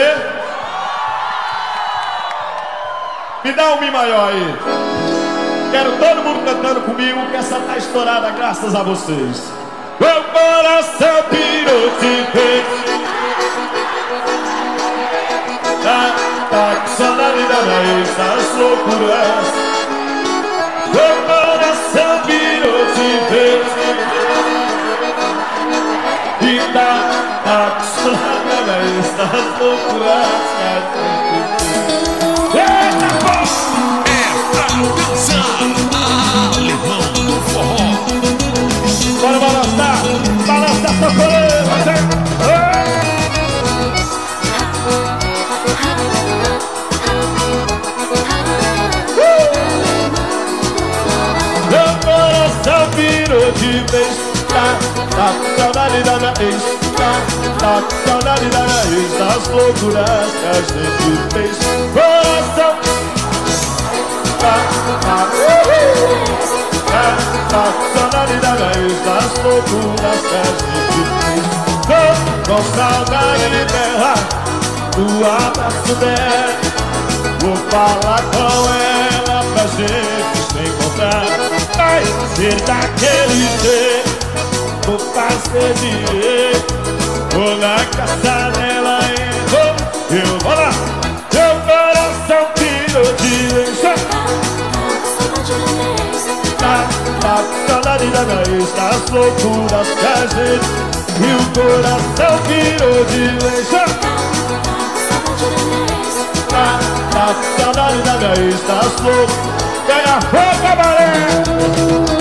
Me dá um Mi maior aí. Quero todo mundo cantando comigo, que essa tá estourada graças a vocês. Meu coração pirou de vez. Tá, tá com saudade da ex, das loucuras. Meu coração pirou de É pra alemão do. Bora balançar, balança essa folha, Meu coração virou de vez Tá, tá saudade da minha ex Tá, tá com saudade da ex Das loucuras que a gente fez. Coração Tá, tá, uhul. Tá, tá. Com saudade da ex Das loucuras que a gente fez. Tô com saudade dela Do abraço dela. Vou falar com ela pra gente se encontrar. Vai ser daquele jeito Vou fazer direito Vou na casa dela e vou Eu vou lá. Meu coração vez Tá, tá, saudade da ex Das loucuras que a gente E o coração vez Tá, tá, saudade da ex Das loucuras Pega fogo, cabaré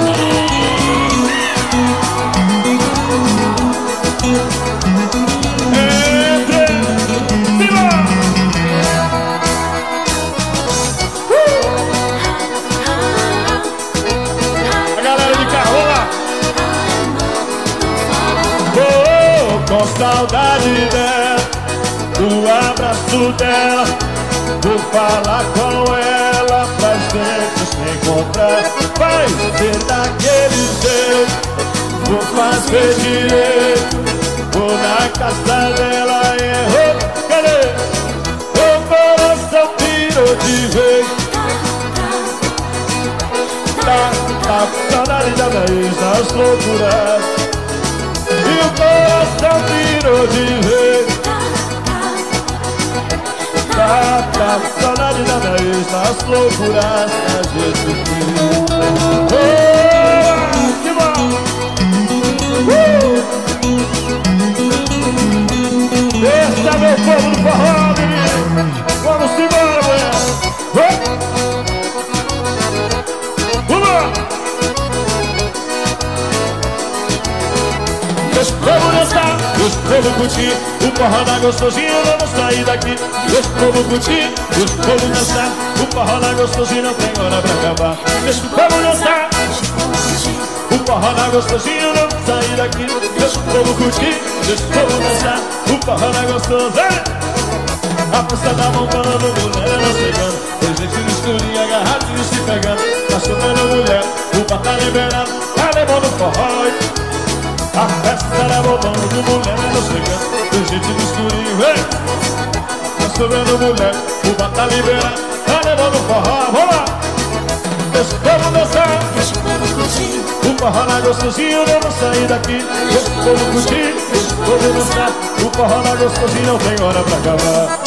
saudade dela Do abraço dela Vou falar com ela Pra gente se encontrar. Vai ser daquele jeito Vou fazer direito Vou na casa dela e errou Cadê? O coração pirou de vez. Tá, tá, saudade da vez das loucuras O coração pirou de vez Tá, tá, saudade da vez das loucuras que a gente fez Oh, que bom! Esse é meu povo do forró, menino! Dançar, deixa o povo curtir O forró da gostosinha, vamos sair daqui. Deixa o povo curtir, deixa o povo dançar O forró da gostosinha não tem hora pra acabar. Deixa o dançar o forró da gostosinha, vamos sair daqui. Deixa o povo curtir, deixa o povo dançar O forró da gostosa A festa tá bombando, mulher não chegando Tem gente no escurinho, agarradinho se pegando. Tá chovendo mulher, o bar tá liberado Tá levando forró A festa tá bombando, mulher não chegando Tem gente no escurinho, ei Tá chovendo mulher, o bar tá liberado Tá levando forró, vamos lá! Deixa o povo dançar Deixa o povo curtir O forró na gostosinho, vamos sair daqui. Deixa o povo curtir Deixa o dançar O forró na gostosinho, não tem hora pra acabar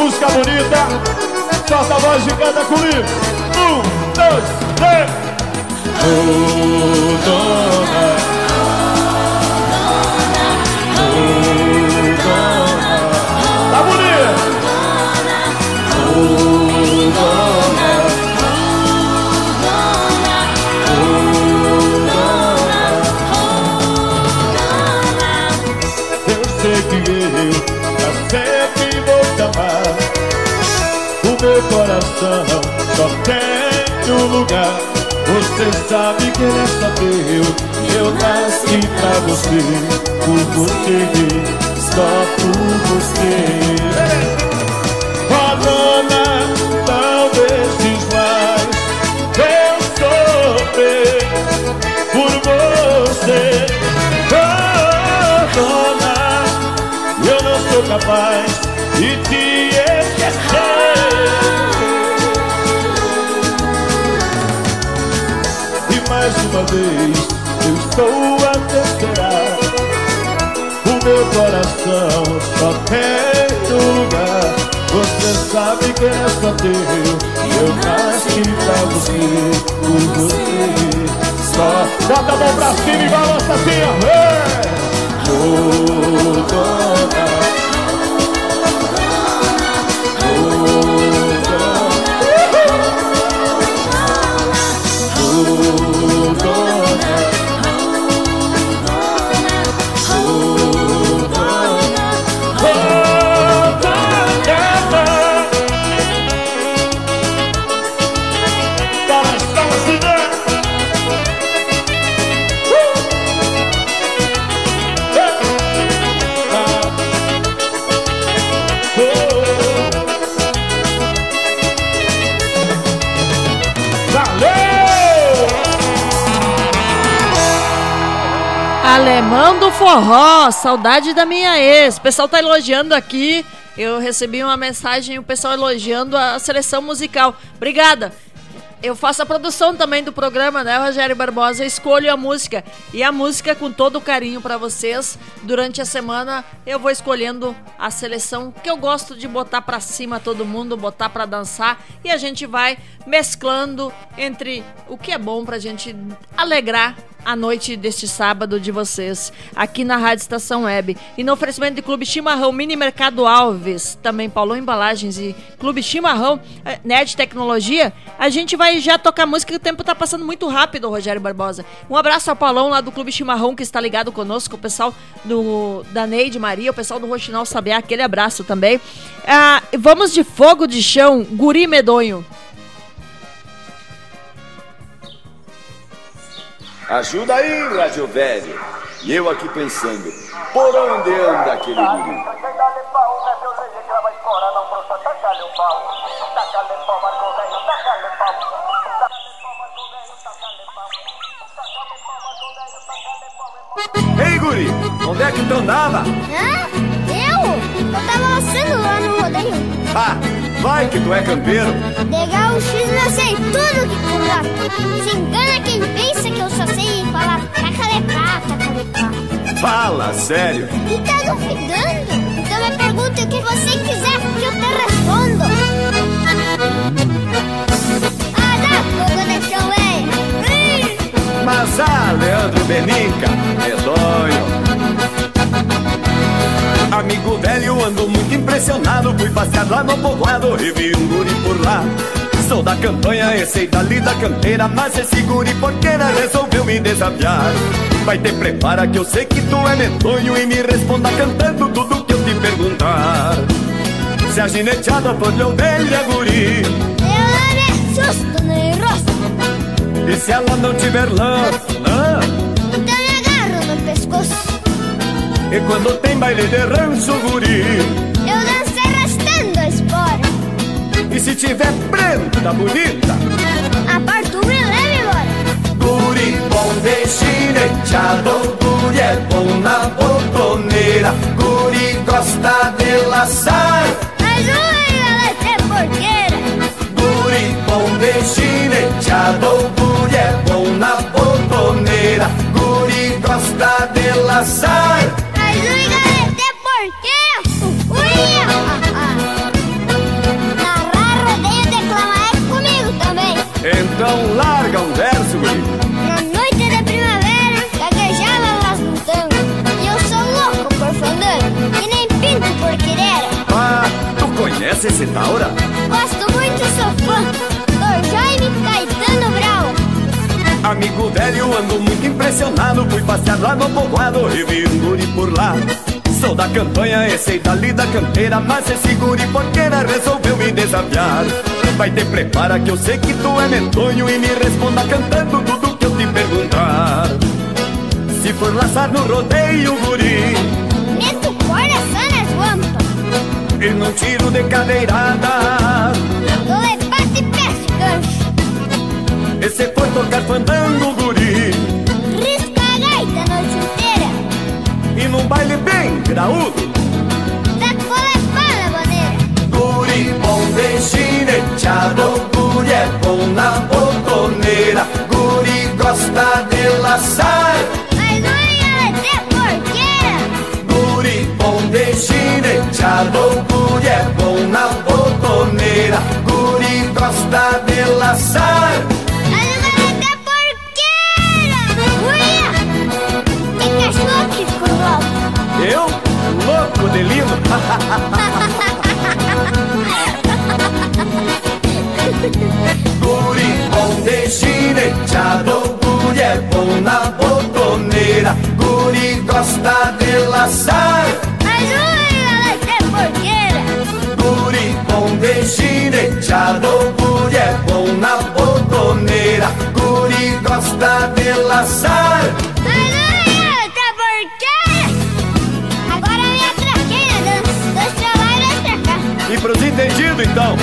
música bonita. Solta a voz e canta comigo. Um, dois, três. Oh, dona Oh, dona Tá bonito! Oh, dona O meu coração só tem um lugar. Você sabe que ele é só teu. Eu nasci pra você Por você, só por você. Dona, não deixes mais Eu sofrer por você. Dona, eu não sou capaz de te esquecer. E mais uma vez eu estou a te esperar O meu coração só tem lugar. Você sabe que é só teu Eu nasci pra você, por você. Só bota a mão pra cima e balança assim, ó. Ei! Oh, dona Oh. Alemão do forró, saudade da minha ex. O pessoal tá elogiando aqui. Eu recebi uma mensagem, o pessoal elogiando a seleção musical. Obrigada. Eu faço a produção também do programa, né, Rogério Barbosa? Escolho a música. E a música, com todo carinho para vocês, durante a semana eu vou escolhendo a seleção que eu gosto de botar para cima todo mundo, botar para dançar. E a gente vai mesclando entre o que é bom pra gente alegrar a noite deste sábado de vocês, aqui na Rádio Estação Web. E no oferecimento de Clube Chimarrão, Mini Mercado Alves, também Paulão Embalagens e Clube Chimarrão, eh, Nerd Tecnologia, a gente vai já tocar música que o tempo tá passando muito rápido, Rogério Barbosa. Um abraço ao Paulão lá do Clube Chimarrão que está ligado conosco, o pessoal do, da Neide Maria, o pessoal do Roxinol Sabiá, aquele abraço também. Ah, vamos de fogo de chão, guri medonho. Ajuda aí, Rádio Velho. E eu aqui pensando, por onde anda aquele guri? Ei, guri, onde é que tu andava? Hã? Eu? Eu tava laçando lá no rodeio. Ah, vai que tu é campeiro. Legal, o X eu sei tudo que pular. Se engana quem pensa que eu só sei falar de pá. Fala, sério. E tá duvidando? Então me pergunte o que você quiser que eu te respondo. Ah, dá fogo de chão. Mas ah, Leandro Benica, medonho. Amigo velho, ando muito impressionado. Fui passear lá no povoado e vi um guri por lá. Sou da campanha e sei dali da canteira, mas esse guri porqueira resolveu me desafiar. Vai ter prepara que eu sei que tu é medonho e me responda cantando tudo que eu te perguntar. Se a gineteada for de ovelha, guri, Eu assusto nem rosto. e se ela não tiver lã, ah, e quando tem baile de rancho, guri, Eu danço arrastando a espora. e se tiver prenda bonita, Aparto um e leve embora. Guri bom de guri é bom na botoneira, guri gosta de laçar. Mas o ela é porqueira. Guri bom de guri é bom na botoneira, guri gosta de laçar. Esse Taura? Gosto muito, sou fã. Do Jaime Caetano Brau. Amigo velho, ando muito impressionado. Fui passear lá no povoado e vi um guri por lá. Sou da campanha e sei dali da canteira, mas esse guri porqueira resolveu me desafiar. Vai ter prepara que eu sei que tu é medonho e me responda cantando tudo que eu te perguntar. Se for laçar no rodeio, guri, e não tiro de cadeirada. Lepate e peço gancho. E se for tocar fandango, guri, Risco a gaita a noite inteira. e num baile bem graúdo. Guri bom de gineteado, guri é bom na botoneira, guri gosta de laçar. Mas o galete é porqueira. Guri bom de gineteado, guri é bom na botoneira, guri gosta de laçar. Mas o galete é porqueira. Guri bom de gineteado, guri é bom na botoneira, guri gosta de laçar. Mas o é. Agora me atraquei na dança. Dois pra lá e dois pra cá. E pros entendidos então,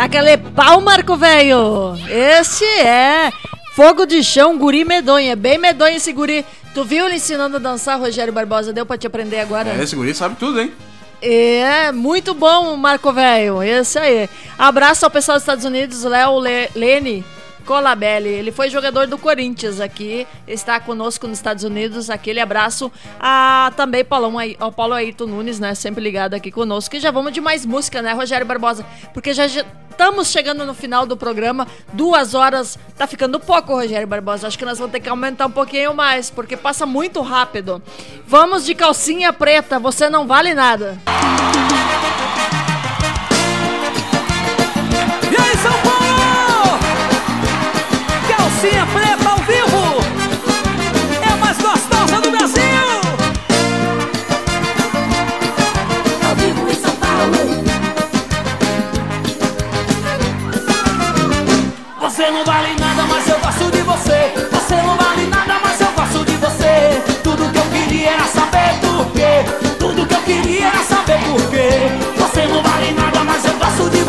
Tá aquele pau, Marco Velho. Esse é fogo de chão, guri medonho. É bem medonho esse guri. Tu viu ele ensinando a dançar, Rogério Barbosa? Deu pra te aprender agora? É, esse guri sabe tudo, hein? É, muito bom, Marco Velho. Esse aí. Abraço ao pessoal dos Estados Unidos, Léo Le Lene Colabelli. Ele foi jogador do Corinthians aqui, está conosco nos Estados Unidos. Aquele abraço a também Paulão, ao Paulo Ayrton Nunes, né? Sempre ligado aqui conosco. E já vamos de mais música, né, Rogério Barbosa? Porque já estamos chegando no final do programa. Duas horas tá ficando pouco, Rogério Barbosa. Acho que nós vamos ter que aumentar um pouquinho mais, porque passa muito rápido. Vamos de calcinha preta, você não vale nada. E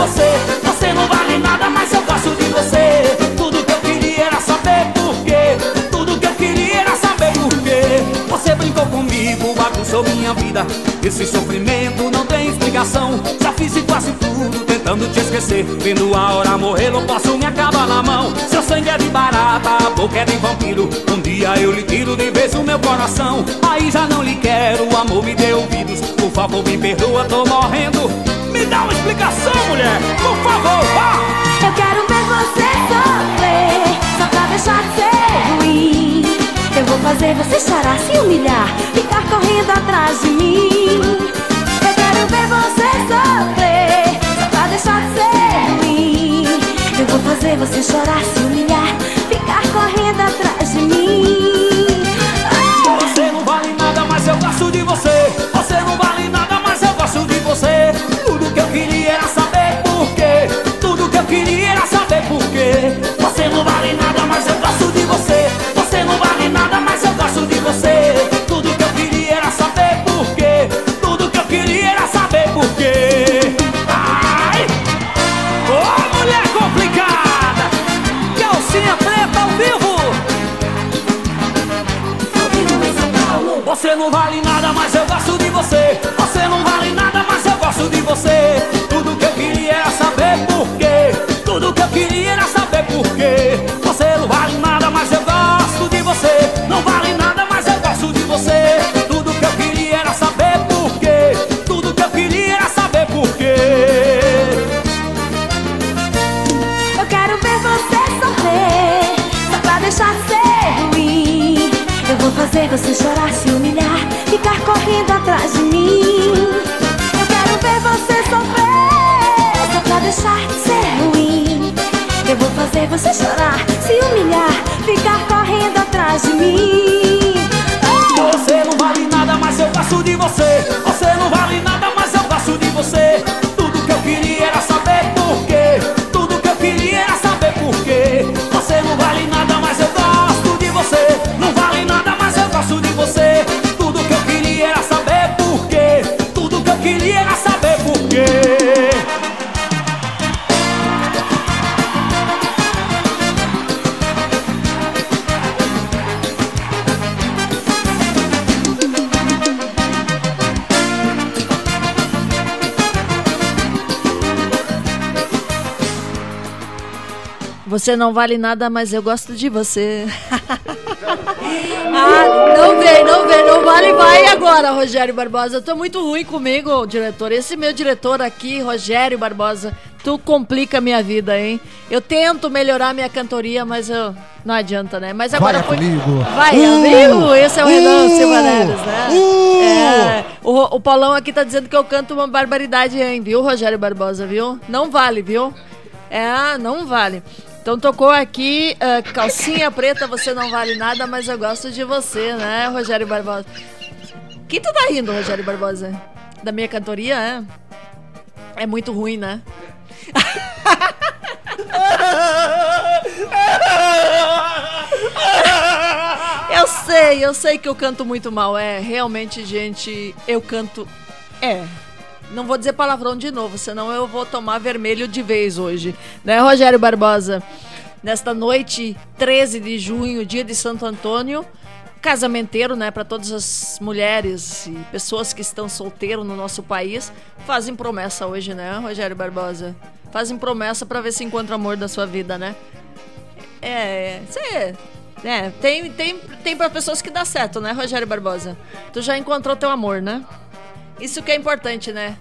você. Você não vale nada, mas eu gosto de você. Bagunçou minha vida. Esse sofrimento não tem explicação. Já fiz e quase tudo tentando te esquecer. Vendo a hora morrer, não posso me acabar na mão. Seu sangue é de barata, a boca é de vampiro. Um dia eu lhe tiro de vez o meu coração. Aí já não lhe quero, o amor me dê ouvidos. Por favor, me perdoa, tô morrendo. Me dá uma explicação, mulher, por favor, vá! Eu quero ver você sofrer, só pra deixar de ser ruim. Eu vou fazer você chorar, se humilhar, ficar correndo atrás de mim. Eu quero ver você sofrer, pra deixar de ser ruim. Eu vou fazer você chorar, se humilhar, ficar correndo atrás de mim. Você não vale nada, mas eu gosto de você. Você não vale nada, mas eu gosto de você. Tudo que eu queria era saber Você não vale nada, mas eu gosto de você. Você não vale nada, mas eu gosto de você. Tudo que eu queria era saber por quê. Tudo que eu queria era saber por quê. Você chorar, se humilhar, ficar correndo atrás de mim. Eu quero ver você sofrer, só pra deixar de ser ruim. Eu vou fazer você chorar, se humilhar, ficar correndo atrás de mim. Você não vale nada, mas eu gosto de você. ah, não vem, não vem, não vale, vai agora, Rogério Barbosa. Eu tô muito ruim comigo, diretor. Esse meu diretor aqui, Rogério Barbosa, tu complica a minha vida, hein? Eu tento melhorar minha cantoria, mas eu não adianta, né? Mas agora Vai foi. comigo. Vai, Uh! amigo, esse é o Renan Uh! Silvaneres, né? Uh! É, o, o Paulão aqui tá dizendo que eu canto uma barbaridade, hein, viu, Rogério Barbosa, viu? Não vale, viu? É, não vale. Então tocou aqui, ah, calcinha preta, você não vale nada, mas eu gosto de você, né, Rogério Barbosa? Que tu tá rindo, Rogério Barbosa? Da minha cantoria, é? É muito ruim, né? Eu sei, eu sei que eu canto muito mal. É, realmente, gente, eu canto. É. Não vou dizer palavrão de novo, senão eu vou tomar vermelho de vez hoje. Né, Rogério Barbosa? Nesta noite, 13 de junho, dia de Santo Antônio, casamenteiro, né, para todas as mulheres e pessoas que estão solteiros no nosso país, fazem promessa hoje, né, Rogério Barbosa? Fazem promessa para ver se encontra amor da sua vida, né? É, você é, tem, tem, tem para pessoas que dá certo, né, Rogério Barbosa? Tu já encontrou teu amor, né? Isso que é importante, né?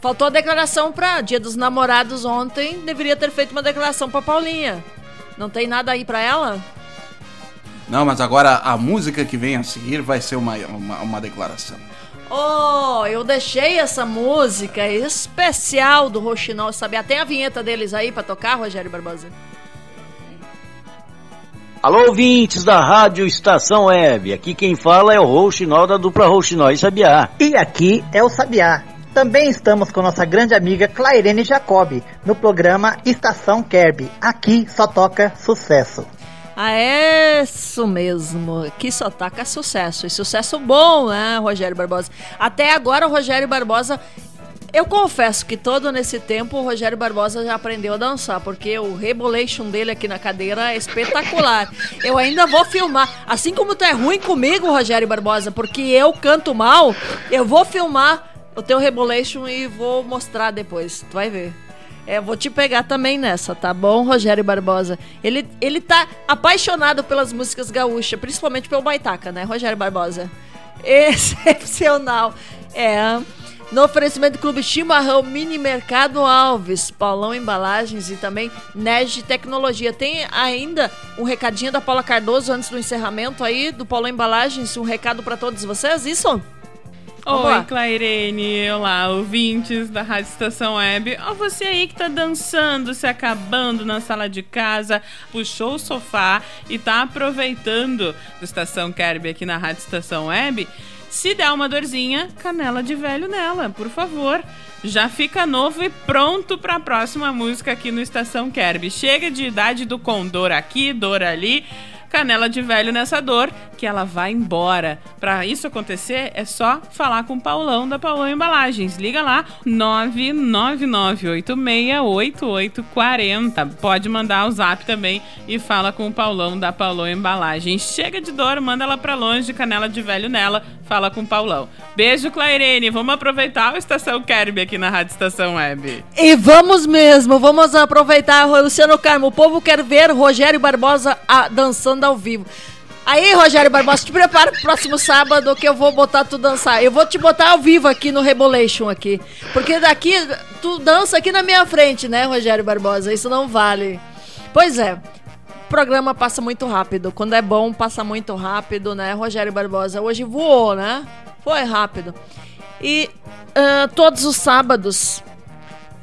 Faltou a declaração pra Dia dos Namorados ontem, deveria ter feito uma declaração pra Paulinha. Não tem nada aí pra ela? Não, mas agora a música que vem a seguir vai ser uma, uma, uma declaração. Oh, eu deixei essa música especial do Roxinol Sabiá. Tem a vinheta deles aí pra tocar, Rogério Barbosa? Alô, ouvintes da Rádio Estação Web. Aqui quem fala é o Rouxinol da dupla Rouxinol e Sabiá. E aqui é o Sabiá. Também estamos com nossa grande amiga Clairene Jacob no programa Estação Kerb. Aqui só toca sucesso. Ah, é isso mesmo. Que só taca sucesso. E sucesso bom, né, Rogério Barbosa? Até agora o Rogério Barbosa. Eu confesso que todo nesse tempo o Rogério Barbosa já aprendeu a dançar, porque o rebolation dele aqui na cadeira é espetacular. Eu ainda vou filmar. Assim como tu é ruim comigo, Rogério Barbosa, porque eu canto mal, eu vou filmar o teu rebolation e vou mostrar depois. Tu vai ver. É, vou te pegar também nessa, tá bom, Rogério Barbosa? Ele, ele tá apaixonado pelas músicas gaúchas, principalmente pelo Baitaca, né, Rogério Barbosa? Excepcional. É. No oferecimento do Clube Chimarrão, Mini Mercado Alves, Paulão Embalagens e também Nege Tecnologia. Tem ainda um recadinho da Paula Cardoso antes do encerramento aí do Paulão Embalagens, um recado para todos vocês, isso? Vamos Oi. Clairene. Olá, ouvintes da Rádio Estação Web. Ó, você aí que tá dançando, se acabando na sala de casa, puxou o sofá e tá aproveitando do Estação Kerb aqui na Rádio Estação Web. Se der uma dorzinha, canela de velho nela, por favor. Já fica novo e pronto para a próxima música aqui no Estação Kerb. Chega de idade do condor aqui, dor ali canela de velho nessa dor, que ela vai embora. Para isso acontecer, é só falar com o Paulão da Paulão Embalagens. Liga lá, 999868840. Pode mandar o zap também e fala com o Paulão da Paulão Embalagens. Chega de dor, manda ela pra longe, canela de velho nela, fala com o Paulão. Beijo, Clairene. Vamos aproveitar o Estação Kerb aqui na Rádio Estação Web. E vamos mesmo, vamos aproveitar, Luciano Carmo. O povo quer ver Rogério Barbosa ah, dançando ao vivo. Aí, Rogério Barbosa, te prepara pro próximo sábado que eu vou botar tu dançar. Eu vou te botar ao vivo aqui no Rebolation aqui. Porque daqui, tu dança aqui na minha frente, né, Rogério Barbosa? Isso não vale. Pois é. O programa passa muito rápido. Quando é bom, passa muito rápido, né, Rogério Barbosa? Hoje voou, né? Foi rápido. E ah, todos os sábados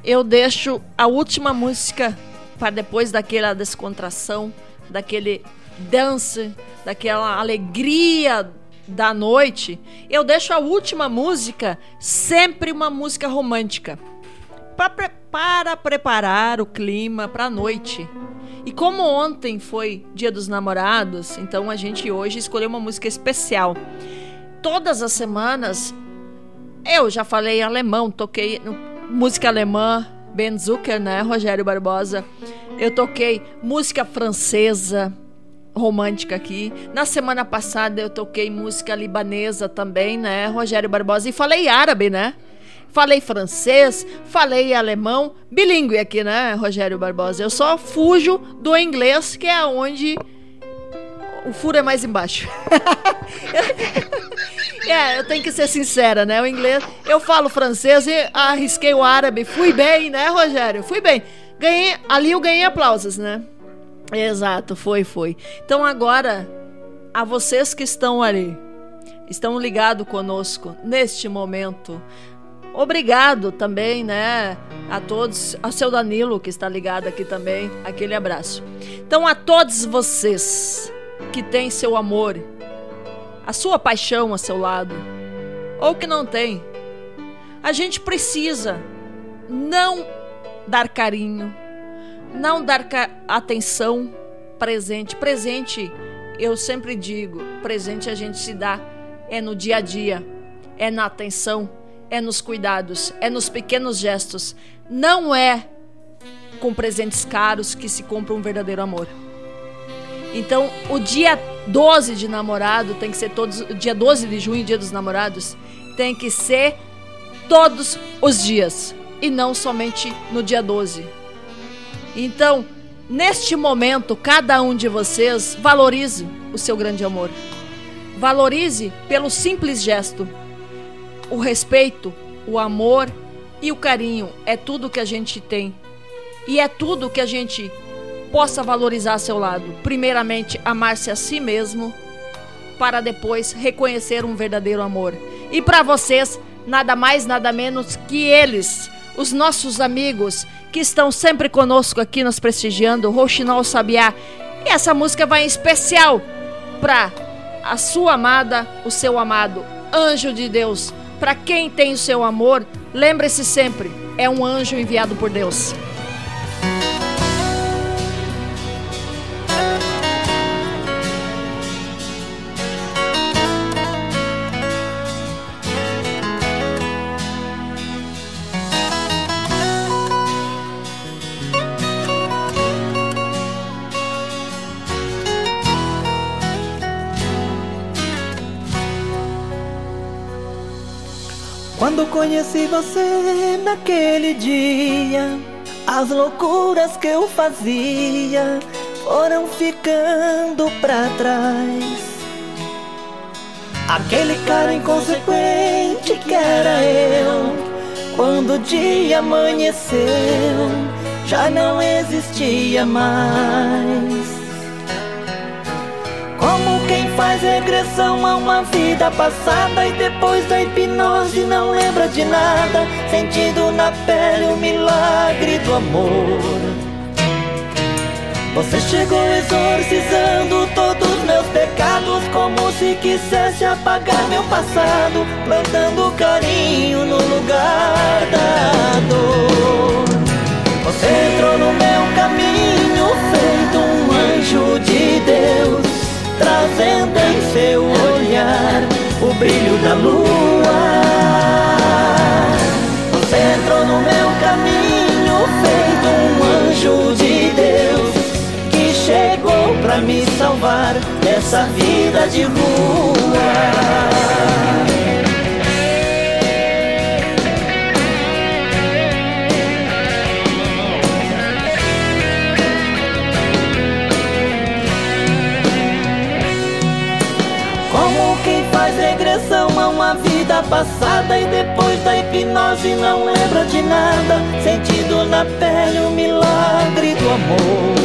eu deixo a última música para depois daquela descontração, daquele dance, daquela alegria da noite. Eu deixo a última música sempre uma música romântica pra para preparar o clima para a noite. E como ontem foi Dia dos Namorados, então a gente hoje escolheu uma música especial. Todas as semanas eu já falei alemão, toquei música alemã, Ben Zucker, né, Rogério Barbosa. Eu toquei música francesa, romântica aqui. Na semana passada eu toquei música libanesa também, né, Rogério Barbosa. E falei árabe, né? Falei francês, falei alemão, bilíngue aqui, né, Rogério Barbosa? Eu só fujo do inglês, que é onde o furo é mais embaixo. É, eu tenho que ser sincera, né? O inglês. Eu falo francês e arrisquei o árabe. Fui bem, né, Rogério? Fui bem. Ganhei. Ali eu ganhei aplausos, né? Exato, foi, foi. Então agora, a vocês que estão ali, estão ligados conosco neste momento. Obrigado também, né? A todos, ao seu Danilo que está ligado aqui também, aquele abraço. Então a todos vocês que têm seu amor, a sua paixão a seu lado, ou que não tem, a gente precisa não dar carinho, não dar atenção presente. Presente, eu sempre digo, presente a gente se dá é no dia a dia, é na atenção, é nos cuidados, é nos pequenos gestos. Não é com presentes caros que se compra um verdadeiro amor. Então, o dia 12 de namorado tem que ser todos. O dia 12 de junho, dia dos namorados, tem que ser todos os dias. E não somente no dia 12. Então, neste momento, cada um de vocês valorize o seu grande amor. Valorize pelo simples gesto. O respeito, o amor e o carinho é tudo que a gente tem. E é tudo que a gente possa valorizar a seu lado. Primeiramente, amar-se a si mesmo, para depois reconhecer um verdadeiro amor. E para vocês, nada mais, nada menos que eles, os nossos amigos que estão sempre conosco aqui nos prestigiando, Rouxinol Sabiá. E essa música vai em especial para a sua amada, o seu amado, anjo de Deus. Para quem tem o seu amor, lembre-se sempre, é um anjo enviado por Deus. Conheci você naquele dia, as loucuras que eu fazia foram ficando pra trás. Aquele cara inconsequente que era eu, quando o dia amanheceu, já não existia mais. Faz regressão a uma vida passada e depois da hipnose não lembra de nada, sentindo na pele o milagre do amor. Você chegou exorcizando todos meus pecados, como se quisesse apagar meu passado, plantando carinho no lugar da dor. Você entrou no meu caminho, feito um anjo de Deus trazendo em seu olhar o brilho da lua. Você entrou no meu caminho, feito um anjo de Deus, que chegou pra me salvar dessa vida de rua. Passada e depois da hipnose não lembra de nada, sentindo na pele o milagre do amor.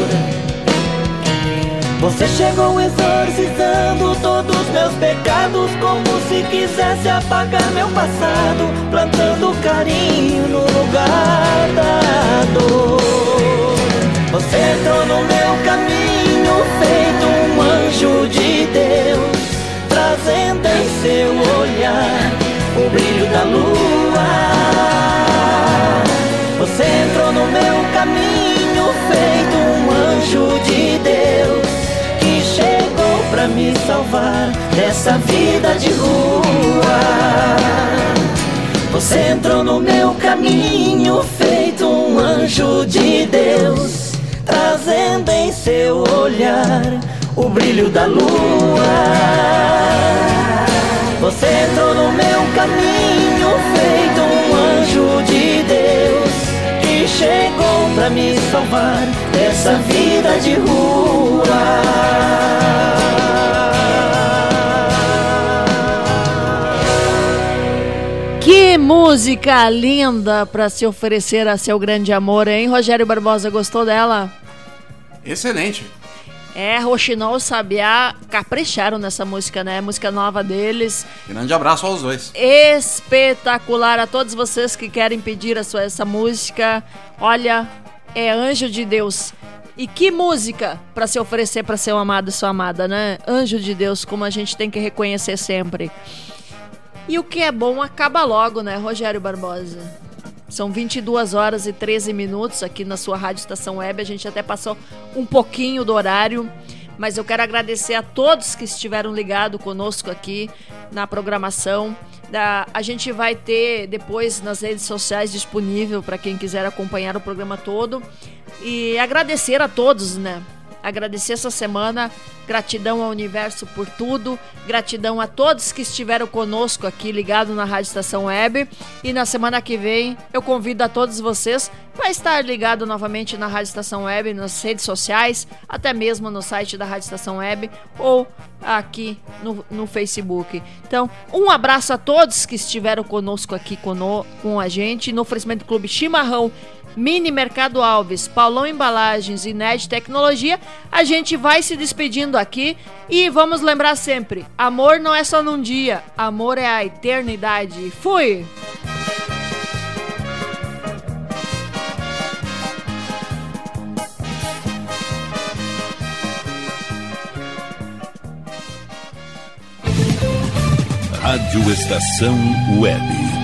Você chegou exorcizando todos meus pecados, como se quisesse apagar meu passado, plantando carinho no lugar da dor. Você entrou no meu caminho, feito um anjo de Deus trazendo em seu olhar brilho da lua. Você entrou no meu caminho, feito um anjo de Deus, que chegou pra me salvar dessa vida de rua. Você entrou no meu caminho, feito um anjo de Deus, trazendo em seu olhar o brilho da lua. Você entrou no meu caminho, feito um anjo de Deus, que chegou pra me salvar dessa vida de rua. Que música linda para se oferecer a seu grande amor, hein? Rogério Barbosa, gostou dela? Excelente. É, Roxinol e Sabiá capricharam nessa música, né? Música nova deles. Grande abraço aos dois. Espetacular a todos vocês que querem pedir a sua, essa música. Olha, é Anjo de Deus. E que música para se oferecer para seu amado e sua amada, né? Anjo de Deus, como a gente tem que reconhecer sempre. E o que é bom acaba logo, né, Rogério Barbosa? São 22 horas e 13 minutos aqui na sua Rádio Estação Web. A gente até passou um pouquinho do horário, mas eu quero agradecer a todos que estiveram ligados conosco aqui na programação. A gente vai ter depois nas redes sociais disponível para quem quiser acompanhar o programa todo. E agradecer a todos, né? Agradecer essa semana, gratidão ao universo por tudo, gratidão a todos que estiveram conosco aqui ligado na Rádio Estação Web. E na semana que vem eu convido a todos vocês para estar ligado novamente na Rádio Estação Web, nas redes sociais, até mesmo no site da Rádio Estação Web ou aqui no, no Facebook. Então, um abraço a todos que estiveram conosco aqui cono, com a gente no oferecimento do Clube Chimarrão. Mini Mercado Alves, Paulão Embalagens e Ned Tecnologia, a gente vai se despedindo aqui e vamos lembrar sempre: amor não é só num dia, amor é a eternidade. Fui! Rádio Estação Web.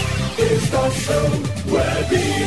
Estação Web.